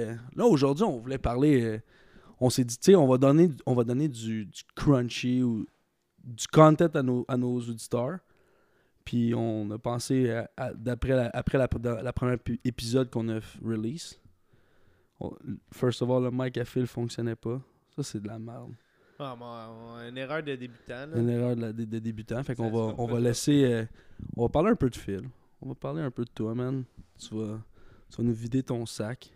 euh, là, aujourd'hui, on voulait parler. euh, on s'est dit, tu sais, on va donner, on va donner du, du crunchy ou du content à nos, à nos auditeurs. Puis on a pensé, à- à- d'après la, après la, dans la première pi- épisode qu'on a release, on- first of all, le mic à fil fonctionnait pas. Ça, c'est de la merde. Ah, mon- une erreur de débutant. Là. Une erreur de, la- de- de débutant. Fait qu'on va, on va laisser. euh, on va parler un peu de fil. On va parler un peu de toi, man. Tu vas, tu vas nous vider ton sac.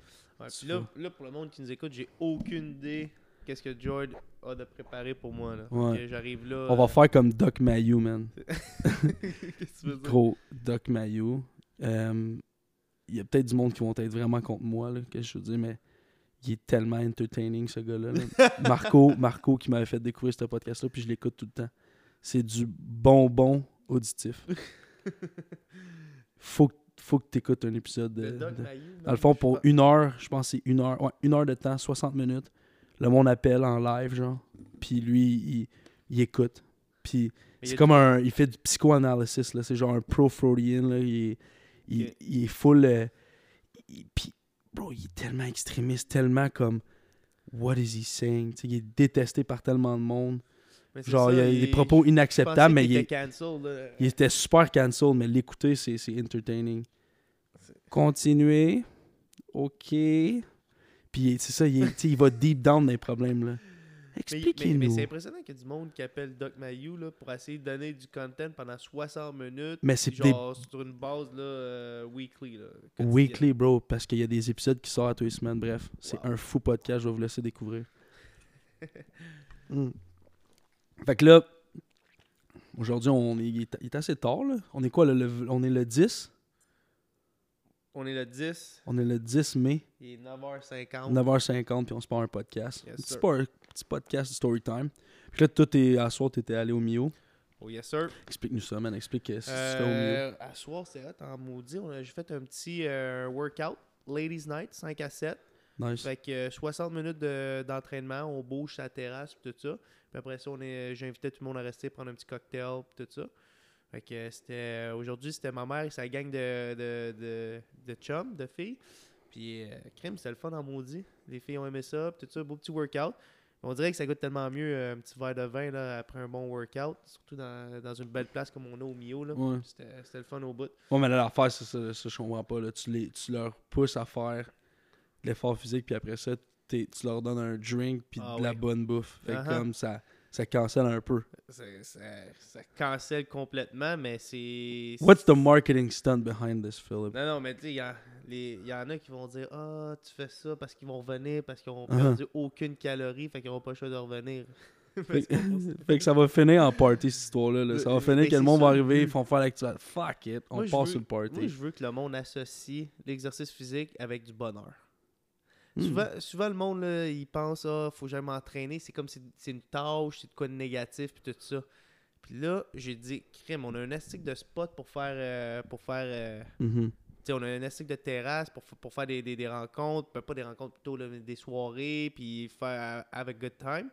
Ouais, tu puis là, pour le monde qui nous écoute, j'ai aucune idée qu'est-ce que George a de préparé pour moi. Là. Ouais. J'arrive là. On va euh, faire comme Doc Mayou, man. Qu'est-ce? Gros Doc Mayou. Euh, Il y a peut-être du monde qui vont être vraiment contre moi, là, que je veux dire, mais il est tellement entertaining, ce gars-là. là. Marco, Marco qui m'avait fait découvrir ce podcast-là, puis je l'écoute tout le temps. C'est du bonbon auditif. Faut, que- faut que tu écoutes un épisode de, Doc Dans le fond, pour une heure, je pense que c'est une heure, ouais, une heure de temps, 60 minutes. Le monde appelle en live, genre. Puis lui, il, il écoute. Puis c'est y comme un. Il fait du psychoanalysis, là. C'est genre un pro-Freudian, là. Il est, il, Ok. il est full. euh, il- puis, bro, il est tellement extrémiste, tellement comme. What is he saying? Tu sais, il est détesté par tellement de monde. Genre, ça, il a des propos inacceptables, mais il, était cancel, il était super cancel, mais l'écouter, c'est entertaining. Continuer. OK. Puis c'est ça, il, va deep down dans les problèmes. Là. Mais, mais- mais Expliquez-nous. c'est impressionnant qu'il y a du monde qui appelle Doc Mayou là, pour essayer de donner du content pendant 60 minutes. Mais c'est puis des genre sur une base là, euh, weekly. Là, weekly, bro, parce qu'il y a des épisodes qui sortent toutes les semaines. Bref, c'est Wow. un fou podcast, je vais vous laisser découvrir. Mm. Fait que là, aujourd'hui, on est, il, est, il est assez tard. Là. On est quoi, le, le- on est le 10? On est le 10, On est le 10 mai. il est 9h50. 9h50, puis on se part un podcast. Yes, c'est sir. pas un petit podcast de story time. Puis là, toi, t'es, à soir, t'étais allé au Mio. Oh yes sir. Explique-nous ça, man. Explique euh, ce que tu fais au Mio. Euh, à soir, c'est hot en maudit. On a- J'ai fait un petit euh, workout, Ladies Night, 5 à 7. Nice. Fait que euh, 60 minutes de- d'entraînement, on bouge sa terrasse puis tout ça. Puis après ça, on est, j'ai invité tout le monde à rester prendre un petit cocktail puis tout ça. Fait que c'était euh, aujourd'hui, c'était ma mère et sa gang de, de, de, de chums, de filles. Puis euh, crème, c'était le fun en maudit. Les filles ont aimé ça, puis tout ça, beau petit workout. On dirait que ça goûte tellement mieux euh, un petit verre de vin là, après un bon workout, surtout dans, dans une belle place comme on a au Mio. Là. Ouais. C'était, le fun au bout. Ouais, mais là, l'affaire, c'est ça, ça, je comprends pas. Là. Tu, les, tu leur pousses à faire de l'effort physique, puis après ça, tu leur donnes un drink, puis Ah de la bonne bouffe. Fait Uh-huh. comme ça, ça cancelle un peu. Ça, ça cancelle complètement, mais c'est. What's the marketing stunt behind this, Philip? Non, non, mais tu sais, il y, y en a qui vont dire Ah, tu fais ça parce qu'ils vont revenir, parce qu'ils n'ont Uh-huh. perdu aucune calorie, fait qu'ils n'auront pas le choix de revenir. Fait, que ça va finir en party, cette histoire-là. là. Ça va Mais- finir mais que le monde va arriver, ils vont faire l'actualité. Fuck it, on Moi, passe veux- sur le party. Moi, je veux que le monde associe l'exercice physique avec du bonheur. Hmm. Souvent, souvent, le monde, là, il pense Ah, faut jamais m'entraîner. C'est comme si c'est une tâche, c'est de quoi de négatif, puis tout ça. Puis là, j'ai dit Crème, on a un astic de spot pour faire. euh, pour faire euh, Mhm. Sais, on a un astic de terrasse pour, pour faire des, des, des rencontres, ben, pas des rencontres, plutôt là, des soirées, puis faire euh, have a good time.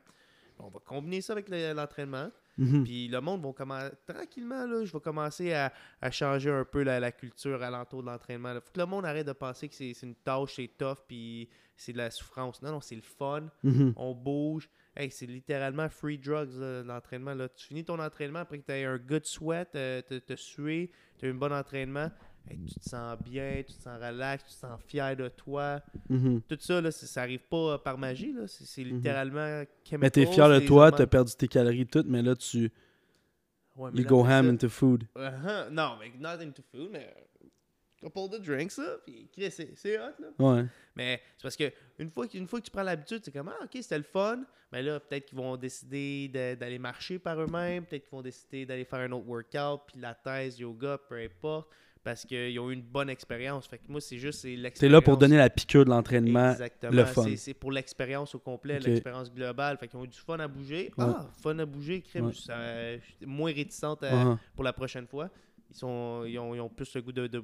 On va combiner ça avec le- l'entraînement. Mhm. Puis le monde va commencer, tranquillement, là, je vais commencer à, à changer un peu la, la culture alentour de l'entraînement. Il faut que le monde arrête de penser que c'est une tâche, c'est tough, puis c'est de la souffrance. Non, non, c'est le fun. Mhm. On bouge. Hey, c'est littéralement free drugs, l'entraînement. Tu finis ton entraînement après que tu as un good sweat, euh, tu as sué, tu as eu un bon entraînement. Hey, tu te sens bien, tu te sens relax, tu te sens fier de toi. Mhm. Tout ça, là, ça arrive pas euh, par magie. là. C'est Mhm. littéralement Mais t'es fier de toi, t'as perdu tes calories toutes, mais là, tu Ouais, mais you là, go ham into food. Uh-huh. Non, mais not into food, mais couple de drinks, ça. Puis c'est hot, là. Ouais. Mais c'est parce que une fois, une fois que tu prends l'habitude, c'est comme, ah, ok, c'était le fun. Mais là, peut-être qu'ils vont décider de- d'aller marcher par eux-mêmes. Peut-être qu'ils vont décider d'aller faire un autre workout, puis la thèse, yoga, peu importe. Parce qu'ils ont eu une bonne expérience. Fait que moi, c'est juste l'expérience. T'es là pour donner la piqûre de l'entraînement. Exactement. le fun. C'est- pour l'expérience au complet, l'expérience globale. Fait qu'ils ont eu du fun à bouger. Ouais. Ah, fun à bouger, crème. Ouais. Ça- j'étais moins réticente à, Uh-huh. pour la prochaine fois. Ils, sont, ils, ont, ils ont plus le goût de, de,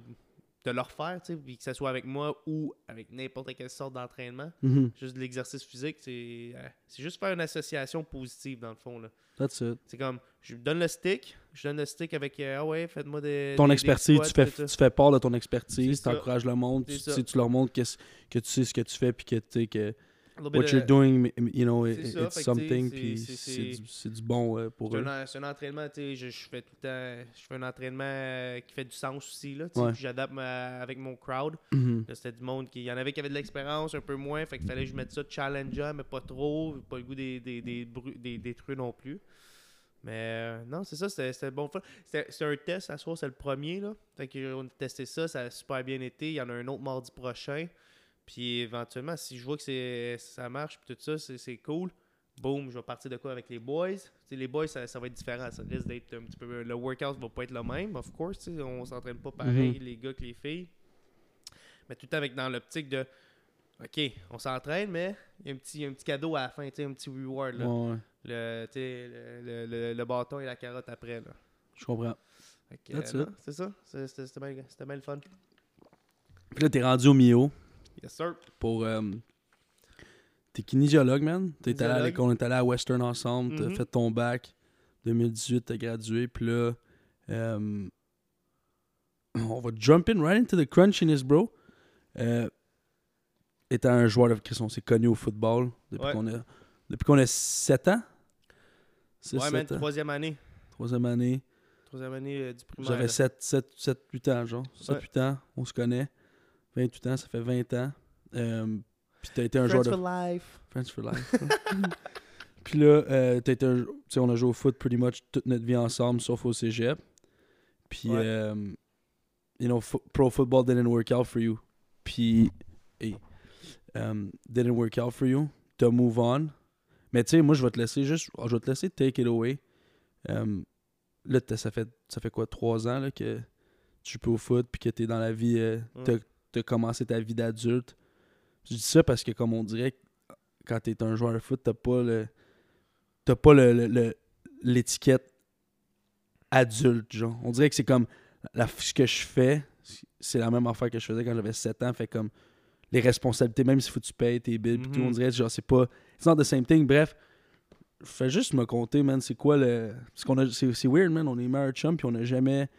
de le refaire, tu sais, puis que ce soit avec moi ou avec n'importe quelle sorte d'entraînement. Mhm. Juste de l'exercice physique, c'est euh, c'est juste faire une association positive dans le fond. là. That's it. C'est comme, je donne le stick, je donne le stick avec, euh, ah ouais, faites-moi des. Ton des- des expertise, squats, tu fais, tu fais part de ton expertise, tu encourages le monde, tu, tu leur montres qu'est-ce- que tu sais ce que tu fais, puis que, tu sais, que what you're doing, you know, C'est ça, it's something, puis c'est- c'est c'est- du, c'est bon euh, pour C'est eux. un, c'est un entraînement, tu sais, je, je fais tout le temps, je fais un entraînement euh, qui fait du sens aussi, là, tu sais, Ouais. puis j'adapte avec mon crowd. Mhm. Là, C'était du monde qui, il y en avait qui avaient de l'expérience, un peu moins, fait qu'il fallait que je mette ça challengeant, mais pas trop, pas le goût des, des, des, des, des trucs non plus. Mais euh, non, c'est ça, c'était bon fun. C'était un test, à soir, c'est le premier, là. Fait qu'on a testé ça, ça a super bien été. Il y en a un autre mardi prochain. Puis éventuellement, si je vois que c'est ça marche, puis tout ça, c'est c'est cool. Boom, je vais partir de quoi avec les boys. Les boys, ça, ça va être différent. Ça risque d'être un petit peu. Le workout va pas être le même, of course. On s'entraîne pas pareil, les gars que les filles. Mais tout le temps avec dans l'optique de. OK, on s'entraîne, mais il y a un petit, un petit cadeau à la fin, un petit reward. Là. Ouais, ouais, Le, le, le, le- bâton et la carotte après. Là. je comprends. Euh, C'est ça. C'est- c'était bien, c'était bien le fun. Puis là, t'es rendu au Mio Yes, sir. pour. euh, t'es kinésiologue, man. T'es allé à l'école, on est allé à Western ensemble, t'as Mhm. fait ton bac. 2018, t'as gradué, puis là. euh, on va jump in right into the crunchiness, bro. Euh, étant un joueur de Chris, on s'est connu au football depuis Ouais. qu'on a depuis qu'on a 7 ans. 6, Ouais, man, 7 ans. troisième année. Troisième année. Troisième année euh, du primaire. J'avais là. 7, 7, 7, 8 ans, genre. 7, Ouais. 8 ans, on se connaît. 28 ans, ça fait 20 ans. Euh, puis t'as été un Friends joueur de for life. Friends for life. Puis là, euh, t'as été un- tu sais, on a joué au foot pretty much toute notre vie ensemble, sauf au cégep. Puis, Ouais. euh, you know, fo- pro football didn't work out for you. Puis, hey, um, didn't work out for you. T'as move on. Mais tu sais, moi, je vais te laisser juste, je vais te laisser take it away. Um, là, ça fait, ça fait quoi, trois ans là, que tu joues au foot, puis que t'es dans la vie, euh, T'as commencé ta vie d'adulte. Je dis ça parce que, comme on dirait, quand t'es un joueur de foot, t'as pas le. T'as pas le, l'étiquette adulte, genre. On dirait que c'est comme la, ce que je fais, c'est la même affaire que je faisais quand j'avais 7 ans. Fait comme les responsabilités, même s'il faut que tu payes tes billes, pis tout, Mhm. on dirait genre c'est pas. It's not the same thing. Bref, fais juste me compter, man, c'est quoi le. Parce qu'on a. C'est, c'est weird, man. On est meilleurs chums, puis on a jamais.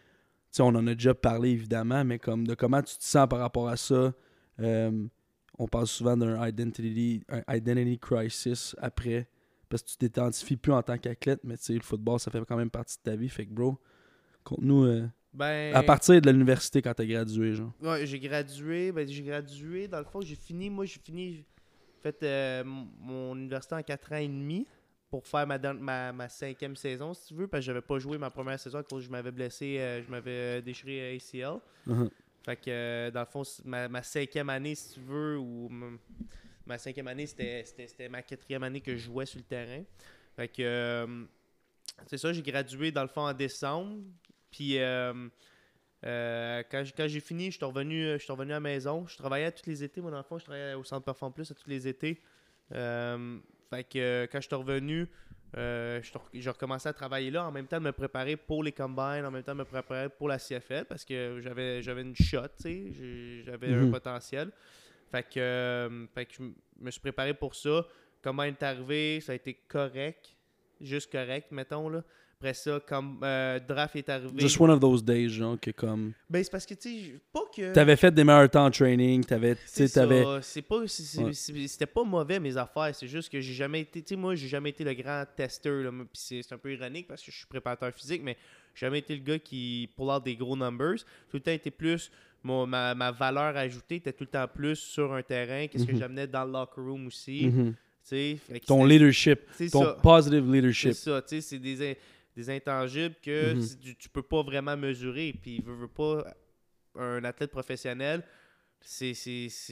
Tu sais, on en a déjà parlé évidemment, mais comme de comment tu te sens par rapport à ça. Euh, on parle souvent d'un identity, un identity crisis après. Parce que tu t'identifies plus en tant qu'athlète, mais tu sais, le football, ça fait quand même partie de ta vie. Fait que, bro, conte-nous euh, Ben, à partir de l'université quand t'as gradué, genre. Ouais, j'ai gradué. Ben, j'ai gradué. Dans le fond, j'ai fini. Moi, j'ai fini. fait euh, mon université en 4 ans et demi pour faire ma, ma, ma cinquième saison, si tu veux, parce que j'avais pas joué ma première saison à cause que je m'avais blessé, euh, je m'avais déchiré euh, ACL. Uh-huh. Fait que, euh, dans le fond, ma, ma cinquième année, si tu veux, ou ma cinquième année, c'était c'était- c'était ma quatrième année que je jouais sur le terrain. Fait que, euh, c'est ça, j'ai gradué, dans le fond, en décembre. Puis, quand, j'ai- quand j'ai fini, je suis revenu, revenu à la maison. Je travaillais tous les étés, moi, dans le fond, je travaillais au Centre Perform Plus à tous les étés. Fait que, euh, quand je suis revenu, euh, j'ai recommencé à travailler là, en même temps de me préparer pour les combines, en même temps de me préparer pour la CFL, parce que j'avais j'avais une shot, tu sais, j'ai- j'avais un Mhm. potentiel. Fait que, euh, fait que je me suis préparé pour ça. Comment est arrivé, ça a été correct, juste correct, mettons, là. Après ça, comme euh, draft est arrivé. Just one of those days, genre, que comme. Ben, c'est parce que, tu sais, pas que... T'avais fait des meilleurs temps en training, t'avais. C'est t'avais. c'est pas c'est- c'est- Ouais. c'est- c'était pas mauvais mes affaires c'est juste que j'ai jamais été tu sais moi j'ai jamais été le grand testeur là, puis c'est c'est un peu ironique parce que je suis préparateur physique mais j'ai jamais été le gars qui pull out des gros numbers tout le temps été plus mon, ma, ma valeur ajoutée était tout le temps plus sur un terrain qu'est-ce que Mhm. j'amenais dans le locker room aussi tu sais fait que Ton leadership, c'est ton ça. positive C'est leadership. ça, tu sais, c'est des, des intangibles que Mhm. si tu, tu peux pas vraiment mesurer. Puis, veux, veux pas, un athlète professionnel, c'est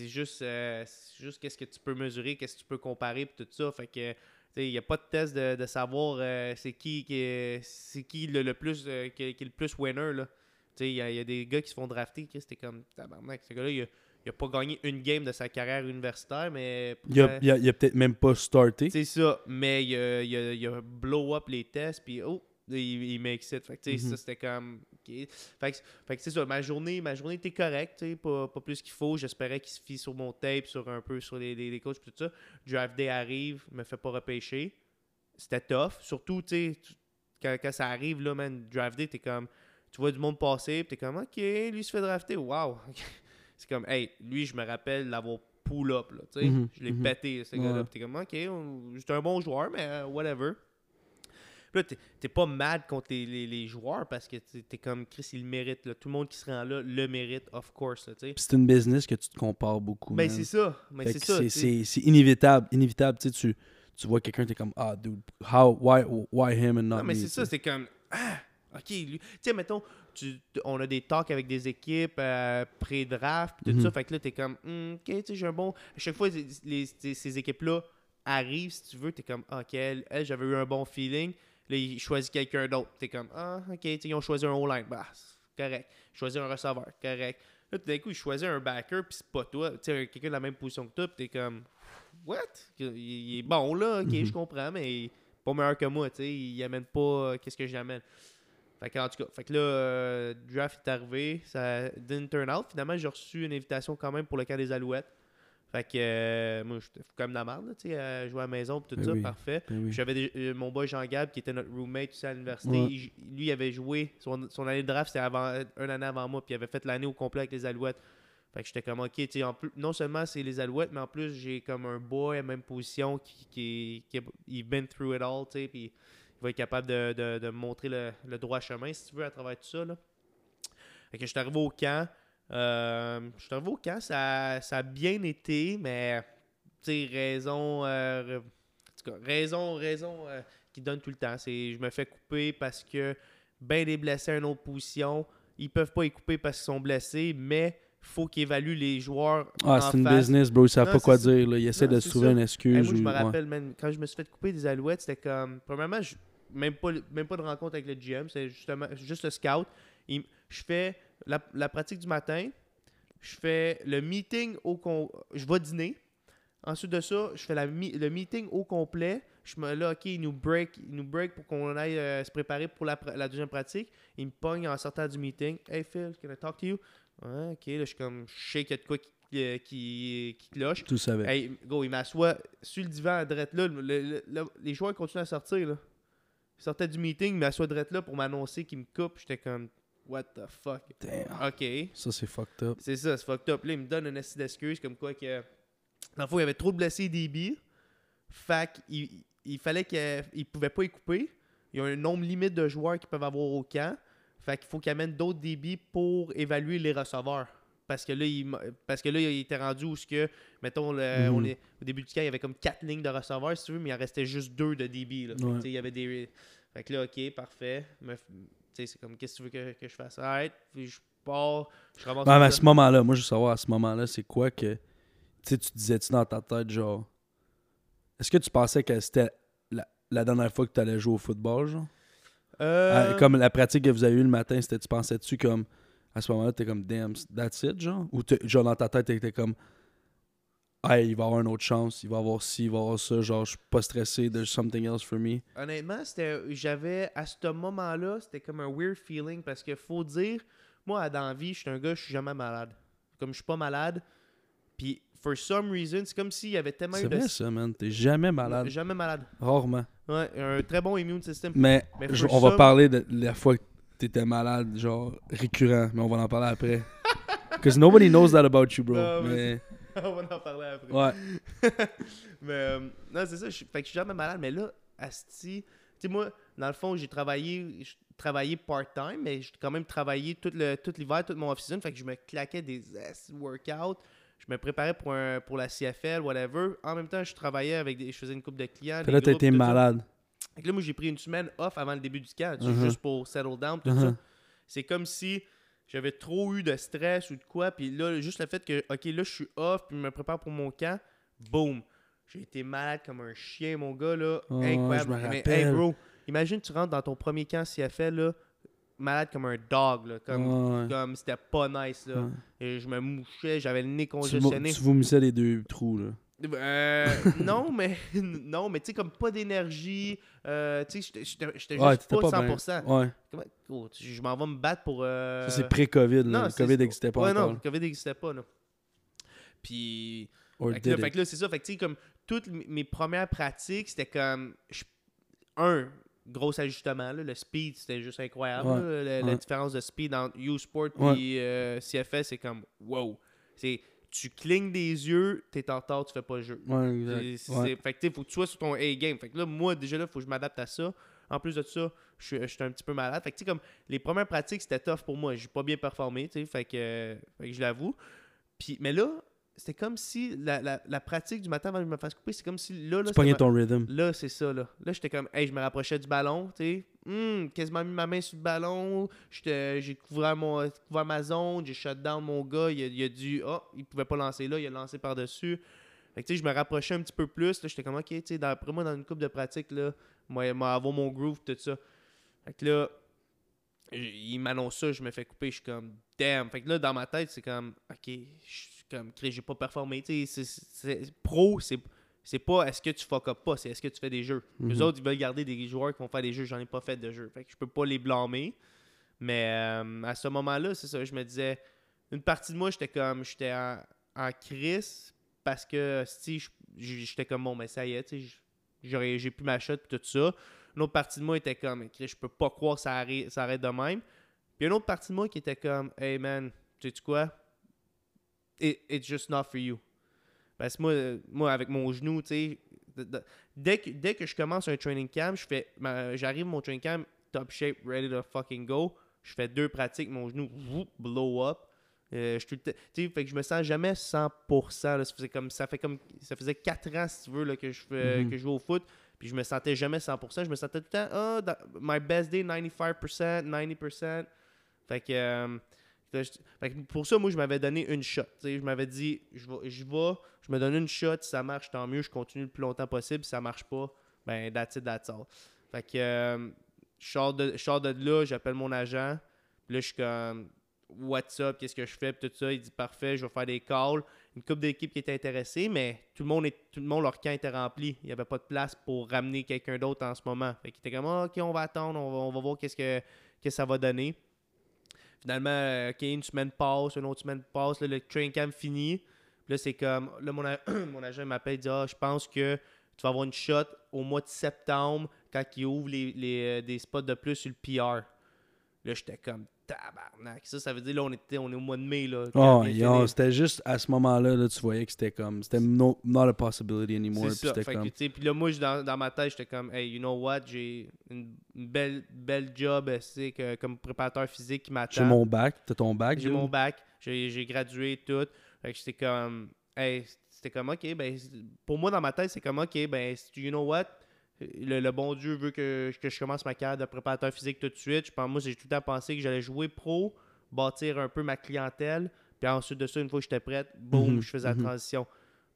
juste, euh, juste qu'est-ce que tu peux mesurer, qu'est-ce que tu peux comparer, puis tout ça. Fait que, il n'y a pas de test de, de savoir euh, c'est qui, qui est- c'est qui le, le plus, euh, qui, est- qui est le plus winner, là. Il y, a- il y a des gars qui se font drafter, c'était comme, tabarnak, ce gars-là, il a, il a pas gagné une game de sa carrière universitaire, mais... Il a, pourtant- il a- il a peut-être même pas starté. c'est ça, mais il a, il a- il a blow up les tests, puis oh, il, il makes it. Fait que, sais, Mhm. ça, c'était comme. Fait que, fait que c'est ça, ma journée, ma journée était correcte, pas, pas plus qu'il faut. J'espérais qu'il se fie sur mon tape, sur un peu sur les, les, les coachs, tout ça. Draft day arrive, me fait pas repêcher. C'était tough. Surtout, tu sais, tu- quand, quand ça arrive, là, man, draft day, t'es comme. Tu vois du monde passer, puis t'es comme, ok, lui se fait drafter, wow. c'est comme, hey, lui, je me rappelle l'avoir pull up, là, tu sais. Mhm, Je l'ai mhm. pété, ce gars-là. T'es comme, ok, c'est un bon joueur, mais euh, whatever. Puis là, t'es- pas mad contre les, les- les joueurs parce que t'es t'es comme, Chris, il le mérite, là. Tout le monde qui se rend là le mérite, of course, c'est une business que tu te compares beaucoup. Ben, c'est ça. Ben, c'est inévitable. Inévitable. Tu, tu, tu vois quelqu'un, t'es comme, ah, dude, how, why, why him and not Non, mais c'est ça, c'est comme. Ah, ok. Tu sais, mettons, tu, on a des talks avec des équipes euh, pré-draft, tout Mhm. ça. Fait que là, t'es comme, Hmm, ok, tu sais, j'ai un bon. À chaque fois, les, les- ces- ces équipes-là arrivent, si tu veux, t'es comme, ok, elle, elle, j'avais eu un bon feeling. Là, ils choisissent quelqu'un d'autre. T'es comme, ah, ok, ils ont choisi un O-line. Bah, correct. Choisir un receveur, correct. Là, tout d'un coup, ils choisissent un backer, puis c'est pas toi. Tu sais, quelqu'un de la même position que toi, puis t'es comme, what? Il, est bon, là, ok, Mhm. je comprends, mais pas meilleur que moi, tu sais, il amène pas euh, qu'est-ce que j'amène? Fait que, en tout cas, fait que là, euh, draft est arrivé, ça didn't turn out. Finalement, j'ai reçu une invitation quand même pour le camp des Alouettes. Fait que, euh, moi, j'étais comme de la merde, tu sais, à jouer à la maison, tout Ben ça, oui. parfait. Ben oui. J'avais euh, mon boy Jean Gab qui était notre roommate tu sais, à l'université. Ouais. Il- lui, il avait joué son, son année de draft, c'était avant, un année avant moi, puis il avait fait l'année au complet avec les Alouettes. Fait que j'étais comme ok, tu sais, non seulement c'est les Alouettes, mais en plus j'ai comme un boy à même position qui, qui, qui a il been through it all, tu sais, puis il va être capable de, de, de me montrer le, le droit chemin, si tu veux, à travers tout ça. Là. Fait que je suis arrivé au camp. Euh, je suis arrivé au camp, ça, ça a bien été, mais tu sais, raison. euh, en tout cas, raison, raison euh, qui donne tout le temps. C'est je me fais couper parce que ben des blessés à une autre position. Ils peuvent pas y couper parce qu'ils sont blessés, mais faut qu'ils évaluent les joueurs. Ah, c'est une face. business, bro. Ils savent pas quoi dire. Là. Ils essaient de se trouver ça. une Hey, excuse. moi, je me ouais. rappelle, quand je me suis fait couper des alouettes, c'était comme. Premièrement, je- même, pas, même pas de rencontre avec le GM, c'est justement juste le scout. Il- je fais la, la pratique du matin, je fais le meeting au con, Je vais dîner. Ensuite de ça, je fais la mi- le meeting au complet. Je me là, ok, il nous break, il nous break pour qu'on aille euh, se préparer pour la, deuxième pratique. Il me pogne en sortant du meeting. Hey Phil, can I talk to you? Ouais, ok, là, je suis comme, je sais qu'il y a de quoi qui, qui, qui, qui cloche. Tu le savais. Hey, go, il m'assoit sur le divan à drette là. Le- le- le- les joueurs continuent à sortir, là. Ils sortaient du meeting, il m'assoit drette là pour m'annoncer qu'il me coupe. J'étais comme, what the fuck? Damn. Ok. Ça, c'est fucked up. C'est ça, c'est fucked up. Là, il me donne une astuce d'excuse comme quoi que. Dans le fond, il y avait trop de blessés DB. Fait qu'il il fallait qu'il ne pouvait pas y couper. Il y a un nombre limite de joueurs qu'ils peuvent avoir au camp. Fait qu'il faut qu'ils amènent d'autres DB pour évaluer les receveurs. Parce que là, il, parce que là, il était rendu où ce que, mettons, le- Mhm. on est, au début du camp, il y avait comme 4 lignes de receveurs, si tu veux, mais il en restait juste 2 de. Là. Ouais. sais, il y avait des. Fait que là, ok, parfait. C'est comme, qu'est-ce que tu veux que, que je fasse? Arrête, puis je pars, je ramasse mon mais à ce moment-là, moi, je veux savoir, à ce moment-là, c'est quoi que. Tu sais, tu disais-tu dans ta tête, genre. Est-ce que tu pensais que c'était la, la dernière fois que tu allais jouer au football, genre? Euh, Ah, Comme la pratique que vous avez eue le matin, c'était, tu pensais-tu comme. À ce moment-là, t'es comme, damn, that's it, genre? Ou genre dans ta tête, t'étais comme. Hey, il va avoir une autre chance, il va avoir ci, il va avoir ça, genre, je suis pas stressé, there's something else for me. Honnêtement, c'était j'avais à ce moment-là, c'était comme un weird feeling parce que faut dire, moi dans la vie, je suis un gars, je suis jamais malade. Comme je suis pas malade, puis for some reason, c'est comme s'il y avait tellement C'est de vrai, ça, man. T'es jamais malade. jamais malade. Rarement. Ouais, un très bon immune system. Mais, Mais je- for on va parler de la fois que t'étais malade, genre récurrent, mais on va en parler après. Because nobody knows that about you, bro. Non, mais, On va en parler après. ouais. mais euh, non, c'est ça. Je, fait que je suis jamais malade. Mais là, Asti, tu sais, moi, dans le fond, j'ai travaillé, j'ai travaillé part-time, mais j'ai quand même travaillé tout le tout l'hiver, toute mon off-season. Fait que je me claquais des workouts. Je me préparais pour, un, pour la CFL, whatever. En même temps, je travaillais avec des. Je faisais une coupe de clients. Puis là, t'as été malade. Fait que là, moi, j'ai pris une semaine off avant le début du camp, Mhm. juste pour settle down, tout ça. C'est comme si j'avais trop eu de stress ou de quoi, puis là, juste le fait que, ok, là, je suis off, puis je me prépare pour mon camp, boum. J'ai été malade comme un chien, mon gars, là. Oh, Incroyable. Mais, hey, bro, imagine, tu rentres dans ton premier camp CFL, là, malade comme un dog, là. Comme, Ouais. comme c'était pas nice, là. Ouais. Et je me mouchais, j'avais le nez Tu, congestionné. tu vomissais les deux trous, là. Euh, non, mais non, mais tu sais, comme pas d'énergie. Euh, tu sais, j'étais- Ouais, juste pas, pas bien. 100%. Ouais. Comment- oh, je m'en vais me battre pour. euh, Ça, c'est pré-COVID. là. non, Le COVID n'existait pas ouais, encore. non, le COVID n'existait pas, là. Puis. Fait que, là, fait it. que là, c'est ça. Fait que, tu sais, comme toutes mes premières pratiques, c'était comme. un, gros ajustement. Là, le speed, c'était juste incroyable. Ouais, là. La, différence de speed entre U-Sport et. CFS, c'est comme wow. C'est, tu clignes des yeux, t'es en retard, tu fais pas le jeu. Ouais, exact. c'est- Ouais. Fait que faut que tu sois sur ton A-game. Fait que là, moi, déjà là, faut que je m'adapte à ça. En plus de ça, je suis- je suis un petit peu malade. Fait que tu sais, comme les premières pratiques, c'était tough pour moi. J'ai pas bien performé, tu sais. Fait que, euh, fait que je l'avoue. Puis, mais là, c'était comme si la, la, la pratique du matin avant que je me fasse couper, c'est comme si là, là, Tu pognais ton rhythm. Là, c'est ça, là. Là, j'étais comme, hey, je me rapprochais du ballon, tu sais. Hum, quasiment mis ma main sur le ballon. J'ai couvert, mon, couvert ma zone, j'ai shut down mon gars. Il a, il a dû, ah, il pouvait pas lancer là, il a lancé par-dessus. Fait que, tu sais, je me rapprochais un petit peu plus. Là, j'étais comme, ok, tu sais, d'après moi, dans une coupe de pratique, là, moi, moi, avoir mon groove, tout ça. Fait que là, il m'annonce ça, je me fais couper, je suis comme, damn. Fait que là, dans ma tête, c'est comme, ok, je comme, Chris, j'ai pas performé. Tu sais, pro, c'est c'est pas est-ce que tu fuck up pas, c'est est-ce que tu fais des jeux. Mhm. Les autres, ils veulent garder des joueurs qui vont faire des jeux. J'en ai pas fait de jeux. Fait que je peux pas les blâmer. Mais euh, à ce moment-là, c'est ça. Je me disais, une partie de moi, j'étais comme, j'étais en, en crise parce que, si j'étais comme, bon, mais ça y est, sais, j'ai plus ma shot et tout ça. Une autre partie de moi était comme, Chris, je peux pas croire que ça arrête, ça arrête de même. Puis une autre partie de moi qui était comme, hey man, tu sais quoi? It- it's just not for you. Parce que moi, moi avec mon genou, tu sais, dès que, dès que je commence un training camp, je fais, j'arrive mon training camp, top shape, ready to fucking go. Je fais deux pratiques, mon genou, whoop, blow up. Euh, je tu sais, fait que je me sens jamais 100%. là. ça, faisait comme, ça, fait comme, ça faisait 4 ans, si tu veux, là, que, je fais, Mhm. que je joue au foot. Puis je me sentais jamais 100%. Je me sentais tout le temps, dans- my best day, 95%, 90%. Fait que, euh, pour ça, moi, je m'avais donné une shot. Je m'avais dit, je vais, je je me donne une shot. Si ça marche, tant mieux. Je continue le plus longtemps possible. Si ça marche pas, ben, that's it, that's all. Fait que, euh, je sors de, de là, j'appelle mon agent. Là, je suis comme, what's up, qu'est-ce que je fais, tout ça. Il dit, parfait, je vais faire des calls. Une couple d'équipes qui était intéressée, mais tout le monde, tout le monde, leur camp était rempli. Il n'y avait pas de place pour ramener quelqu'un d'autre en ce moment. Fait qu'il était comme, ok, on va attendre, on va, on va voir qu'est-ce que, que ça va donner. Finalement, euh, une semaine passe, une autre semaine passe, là, le train camp finit. Puis là, c'est comme, là, mon, mon agent m'appelle, il dit, ah, je pense que tu vas avoir une shot au mois de septembre quand il ouvre les, les, euh, des spots de plus sur le PR. Là, j'étais comme, tabarnak. Ça, ça veut dire, là, on, était, on est au mois de mai, là. Oh, c'était juste à ce moment-là, là, tu voyais que c'était comme. C'était no, not a possibility anymore. C'est Puis ça. Fait comme. là, moi, je- dans, dans ma tête, j'étais comme, hey, you know what, j'ai une, une belle, belle job, euh, c'est que, comme préparateur physique qui m'attend. J'ai mon bac. T'as ton bac, J'ai mon bac, j'ai gradué, tout. Fait que j'étais comme, hey, c'était comme, ok, ben, pour moi, dans ma tête, c'est comme, ok, ben, you know what, le, le bon Dieu veut que, que je commence ma carrière de préparateur physique tout de suite. Je pense, moi, j'ai tout le temps pensé que j'allais jouer pro, bâtir un peu ma clientèle, puis ensuite de ça, une fois que j'étais prête, boum, Mhm, je faisais la mhm. transition.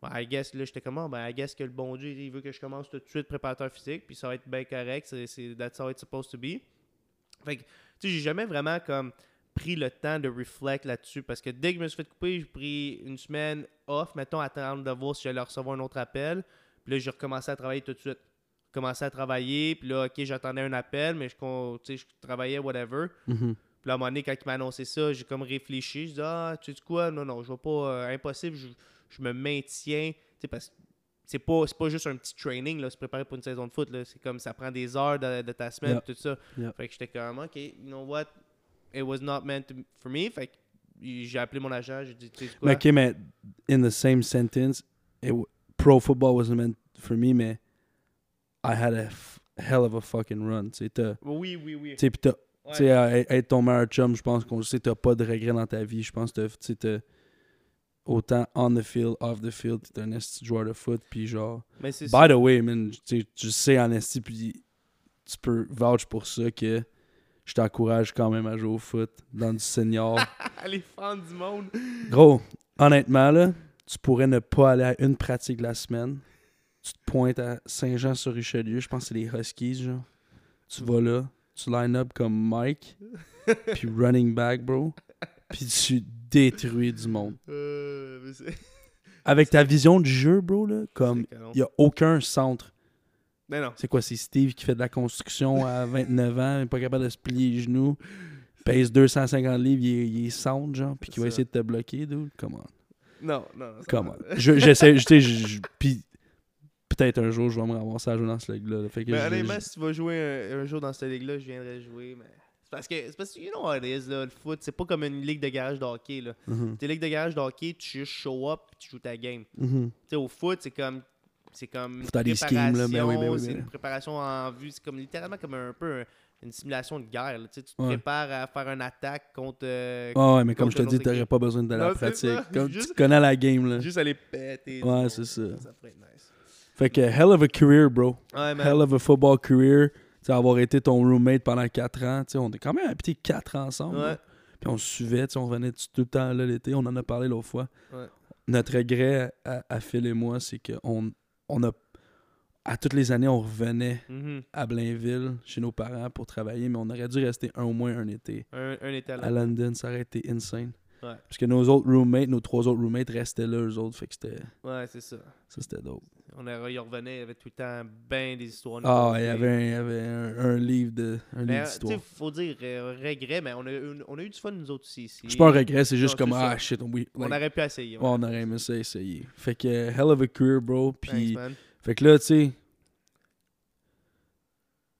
Ben, I guess, là, j'étais comme, Ah, ben, I guess que le bon Dieu, il veut que je commence tout de suite préparateur physique, puis ça va être bien correct, c'est, c'est, that's how it's supposed to be. Fait que, tu sais, j'ai jamais vraiment, comme, pris le temps de reflect là-dessus, parce que dès que je me suis fait couper, j'ai pris une semaine off, mettons, à attendre de voir si j'allais recevoir un autre appel, puis là, j'ai recommencé à travailler tout de suite. Commencé à travailler, puis là, ok, j'attendais un appel, mais je, je travaillais, whatever. Mhm. Puis là, à un moment donné, quand il m'a annoncé ça, j'ai comme réfléchi. Je dis, ah, tu sais quoi, non, non, je vois pas, euh, impossible, je, je me maintiens. Tu sais, parce que c'est pas, c'est pas juste un petit training, là, se préparer pour une saison de foot. là. C'est comme ça prend des heures de, de ta semaine, tout ça. Fait que j'étais comme, ok, you know what, it was not meant to- for me. Fait que j'ai appelé mon agent, j'ai dit, tu sais quoi? Mais ok, mais in the same sentence, it, pro football wasn't meant for me, mais I had a hell of a fucking run. Oui, oui, oui. tu sais, pis t'as- Ouais. tu sais, à- à être ton meilleur chum, je pense qu'on le sait, t'as pas de regrets dans ta vie. Je pense que t'as- t'as autant on the field, off the field, t'es un esti joueur de foot, puis genre. Mais By the way, man, tu sais, tu sais en esti, puis tu peux vouch pour ça que je t'encourage quand même à jouer au foot dans du senior. les fans du monde. Gros, honnêtement, là, tu pourrais ne pas aller à une pratique la semaine. Tu te pointes à Saint-Jean-sur-Richelieu, je pense que c'est les Huskies, genre. Tu vas là, tu line up comme Mike, puis running back, bro. Puis tu détruis du monde. Euh, mais c'est- avec ta vision du jeu, bro, là, comme il y a aucun centre. Mais non. C'est quoi, c'est Steve qui fait de la construction à 29 ans, il est pas capable de se plier les genoux, pèse 250 livres, il est, il est sound, genre, puis qui va essayer de te bloquer, dude. Come on. Non, non. Come on. Je- J'essaie, je- puis peut-être un jour, je vais me ramasser à jouer dans ce ligue-là. là. Fait que Mais honnêtement, si tu vas jouer un, un jour dans cette ligue-là, je viendrai jouer. Mais... C'est parce que, c'est parce que, you know how it is, là, le foot, c'est pas comme une ligue de garage de hockey. Là. Mhm. Tes ligues de garage de hockey, tu juste show up tu joues ta game. Mhm. Tu sais, au foot, c'est comme. C'est comme une Faut t'as des schemes, là, ben oui, ben oui, c'est une préparation en vue. C'est comme littéralement comme un peu un- une simulation de guerre. là. Tu sais, tu te Ouais. prépares à faire une attaque contre. euh, Ah ouais, mais comme je te dis, t'aurais pas besoin de la pratique. Comme Juste- tu connais la game, là. Juste aller péter. Ouais, c'est ça. Ça pourrait être nice. Fait que hell of a career, bro. Ouais, man. Hell of a football career. Tu sais, avoir été ton roommate pendant 4 ans. Tu sais, on est quand même habités 4 ans ensemble. Ouais. Puis on se suivait, on revenait tout le temps là l'été. On en a parlé l'autre fois. Ouais. Notre regret à, à Phil et moi, c'est qu'on on a. À toutes les années, on revenait Mhm. à Blainville chez nos parents pour travailler, mais on aurait dû rester un au moins un été. Un, un était là. À London, ça aurait été insane. Ouais. Parce que nos autres roommates, nos trois autres roommates restaient là, eux autres. Fait que c'était. Ouais, c'est ça. Ça, c'était dope. On a, il revenait, il y avait tout le temps ben des histoires. Ah, il y avait, un, il y avait un, un livre de un livre sais, d'histoire. faut dire, euh, regret, mais on a, eu- on a eu du fun nous autres aussi. ici. C'est pas un regret, c'est juste Non, comme ah shit, on, we- On like, aurait pu essayer. ouais, on aurait aimé ça essayer. Fait que euh, hell of a career, bro. Puis, Thanks, fait que là, tu sais,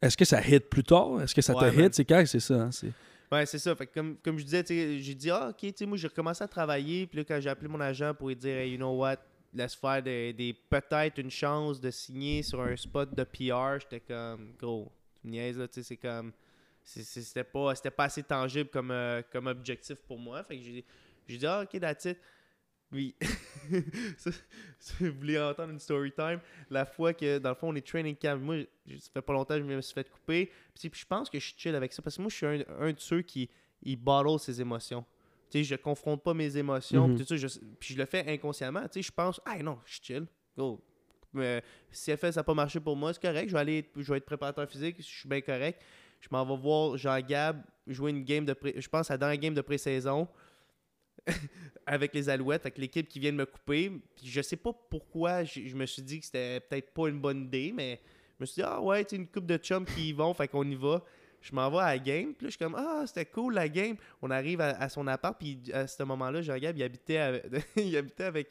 est-ce que ça hit plus tard? Est-ce que ça Ouais, te hit? C'est quand c'est ça? hein? Ouais, c'est ça. Fait que comme, comme je disais, j'ai dit, ah, ok, moi, j'ai recommencé à travailler. Puis là, quand j'ai appelé mon agent pour lui dire, hey, you know what, laisse faire des, des- peut-être une chance de signer sur un spot de PR, j'étais comme, gros, tu me niaises, là, tu sais, c'est comme, c'était pas, pas assez tangible comme, euh, comme objectif pour moi. Fait que j'ai dit, ah, ok, that's. Oui. Ça, ça, vous voulez entendre une story time? La fois que, dans le fond, on est training camp, moi, ça fait pas longtemps que je me suis fait couper. Puis, puis je pense que je suis chill avec ça parce que moi, je suis un, un de ceux qui il bottle ses émotions. Tu sais, je confronte pas mes émotions. Puis tout ça, je, puis je le fais inconsciemment. Tu sais, je pense, ah non, je suis chill. Go. Mais si FS n'a pas marché pour moi, c'est correct. Je vais aller, je vais être préparateur physique. Je suis bien correct. Je m'en vais voir Jean-Gab jouer une game de pré, je pense à dans la game de pré-saison avec les Alouettes, avec l'équipe qui vient de me couper. Je sais pas pourquoi je, je me suis dit que c'était peut-être pas une bonne idée, mais je me suis dit, ah ouais, sais, une coupe de chums qui y vont, fait qu'on y va. Je m'en vais à la game, puis là, je suis comme, ah, c'était cool la game. On arrive à, son appart, puis à ce moment-là, Jean-Gab, il habitait avec, il habitait avec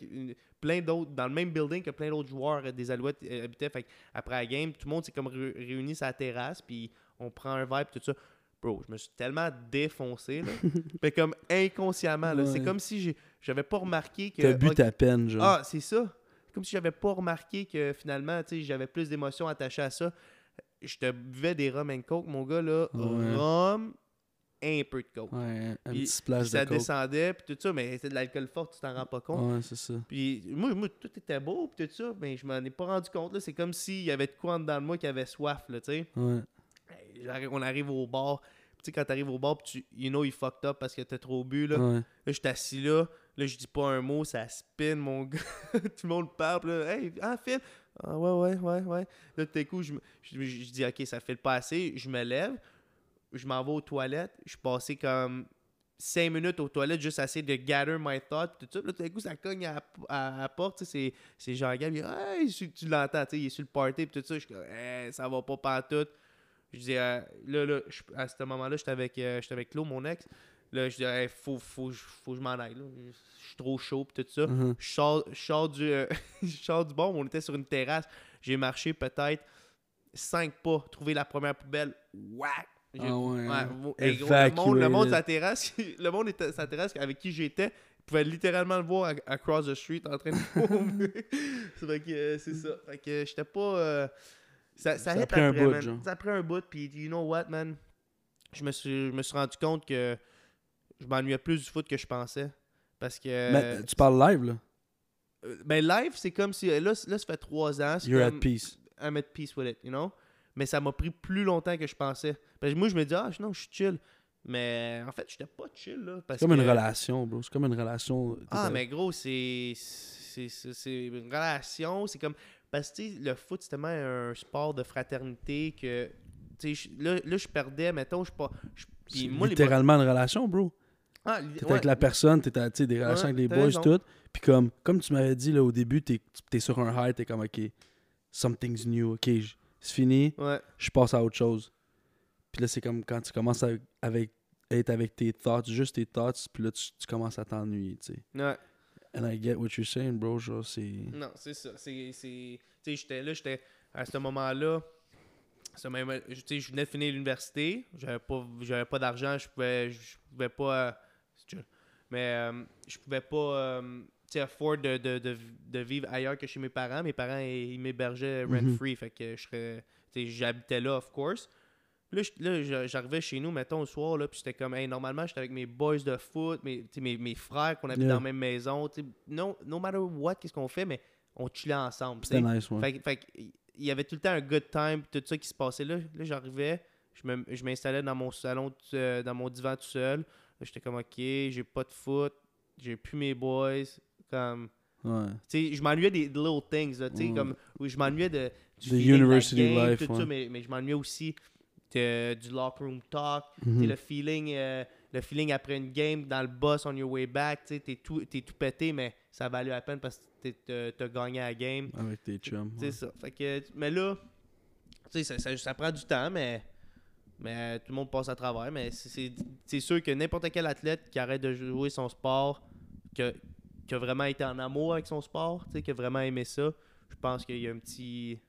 plein d'autres, dans le même building que plein d'autres joueurs des Alouettes euh, habitaient. Fait après la game, tout le monde s'est comme ré- réuni sur la terrasse, puis on prend un verre, puis tout ça. Bro, je me suis tellement défoncé, là. fait comme inconsciemment, là. C'est comme si j'avais pas remarqué que. T'as bu ta peine, genre. ah, c'est ça. Comme si j'avais pas remarqué que finalement, tu sais, j'avais plus d'émotions attachées à ça. Je te buvais des rhum and coke, mon gars, là. Ouais. Rhum, un peu de coke. Ouais, un Puis- petit splash Puis ça de coke. descendait, puis tout ça, mais c'était de l'alcool fort, tu t'en rends pas compte. Ouais, c'est ça. Puis moi, moi, tout était beau, puis tout ça, mais je m'en ai pas rendu compte, là. C'est comme s'il y avait de quoi en dedans de moi qui avait soif, là, tu sais. Ouais. On arrive au bar, tu sais, quand t'arrives au bar, tu, you know, you fucked up parce que t'as trop bu, là. Ouais. Là, je suis assis là. Là, je dis pas un mot, ça spin, mon gars. tout le monde parle. Là, hey, ah, Phil. Ah, ouais, ouais, ouais, ouais. Là, tout à coup, je, je, je dis, OK, ça fait le passer. Je me lève. Je m'en vais aux toilettes. Je suis passé comme 5 minutes aux toilettes juste à essayer de gather my thoughts. Tout ça. Là, tout à coup, ça cogne à, à, à la porte. C'est, Jean-Gab. Il dit, hey, tu, l'entends. Il est sur le party. Puis tout ça. Je suis comme, ça va pas pantoute. Je dis, euh, là, là, à ce moment-là, j'étais avec, euh, j'étais avec Claude, mon ex. Là, je dis, hey, faut, faut, faut que je m'en aille. Là. Je suis trop chaud. Puis tout ça. Mhm. Je sors, je sors du, euh, je sors du bon, on était sur une terrasse. J'ai marché peut-être 5 pas, trouvé la première poubelle. Whack! Ah ouais, hein. gros, le monde, le la terrasse, le monde était la terrasse avec qui j'étais, pouvait littéralement le voir across the street en train de vomir. c'est vrai que euh, c'est ça. Fait que j'étais pas. euh, ça, ça, Ça a pris un bout, man. genre. Ça a pris un bout, puis you know what, man? Je me suis, je me suis rendu compte que je m'ennuyais plus du foot que je pensais. Parce que. Mais tu parles live, là. Euh, ben live, c'est comme si. Là, là ça fait trois ans. You're at peace. I'm at peace with it, you know? Mais ça m'a pris plus longtemps que je pensais. Parce que moi, je me dis, ah, non, je suis chill. Mais en fait, j'étais pas chill, là. C'est comme que- une relation, bro. C'est comme une relation. Ah, mais gros, c'est- c'est une relation. C'est comme. Parce que, le foot, c'est tellement un sport de fraternité que. Là, là, je perdais, mettons, je pas. C'est les littéralement une relation, bro. Ah, T'es ouais. avec la personne, t'es à des relations Ouais, avec les boys, raison. tout. Puis comme, comme tu m'avais dit là, au début, t'es es sur un high, t'es comme, OK, something's new, OK, c'est fini, Ouais. je passe à autre chose. Puis là, c'est comme quand tu commences à avec, être avec tes thoughts, juste tes thoughts, puis là, tu, tu commences à t'ennuyer, tu sais. And I get what you're saying, bro, genre, c'est... Non, c'est ça. C'est. c'est- Tu sais, j'étais là, j'étais. À ce moment-là. même- Tu sais, je venais de finir l'université. J'avais pas, j'avais pas d'argent. Je pouvais, je pouvais pas. euh. Mais euh, je pouvais pas. euh, tu sais, afford de, de, de, de vivre ailleurs que chez mes parents. Mes parents, ils, ils m'hébergeaient rent-free. Fait que je serais. J'habitais là, of course. Là, là, j'arrivais chez nous, mettons, le soir, là, puis j'étais comme, hey, normalement, j'étais avec mes boys de foot, mes, mes, mes frères qu'on habite Yeah. dans la même maison. No, no matter what, qu'est-ce qu'on fait, mais on chillait ensemble. C'était nice, ouais. Fait, fait il y avait tout le temps un good time, tout ça qui se passait là. Là, j'arrivais, je m'installais dans mon salon, euh, dans mon divan tout seul. J'étais comme, ok, j'ai pas de foot, j'ai plus mes boys. Comme, Ouais. je m'ennuyais des little things, là, tu sais, comme, je m'ennuyais de, du The university game, life, tout ouais. ça, mais, mais je m'ennuyais aussi de- du locker room talk, tu sais, Mhm. le feeling euh, le feeling après une game dans le bus on your way back, tu t'es tout, t'es tout pété, mais ça valait la peine parce que t'as t'as gagné la game. Avec tes chums. C'est ouais. ça. Fait que, mais là, tu sais, ça, ça, ça prend du temps, mais, mais tout le monde passe à travers. Mais c'est- sûr que n'importe quel athlète qui arrête de jouer son sport, que, qui a vraiment été en amour avec son sport, qui a vraiment aimé ça, je pense qu'il y a un petit,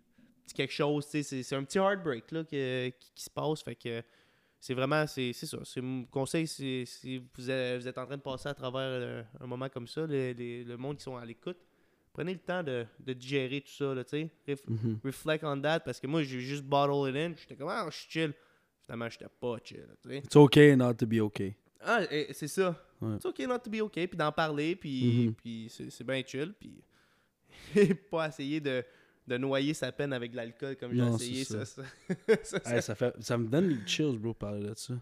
petit quelque chose, tu sais, c'est- un petit heartbreak là, que- qui, qui se passe. Fait que c'est vraiment, c'est ça. C'est mon conseil, si vous êtes, vous êtes en train de passer à travers euh, un moment comme ça, les- les- le monde qui sont à l'écoute, prenez le temps de, de digérer tout ça, là, tu sais. Mhm. reflect on that parce que moi j'ai juste bottle it in j'étais comme ah je suis chill finalement j'étais pas chill tu sais It's okay not to be okay. ah c'est ça Ouais. c'est ok not to be ok puis d'en parler puis Mhm. puis c'est c'est bien chill puis pas essayer de de noyer sa peine avec de l'alcool comme j'ai essayé ça ça, ça, ça- Hey, ça, fait, ça me donne les chills, bro, parler de ça.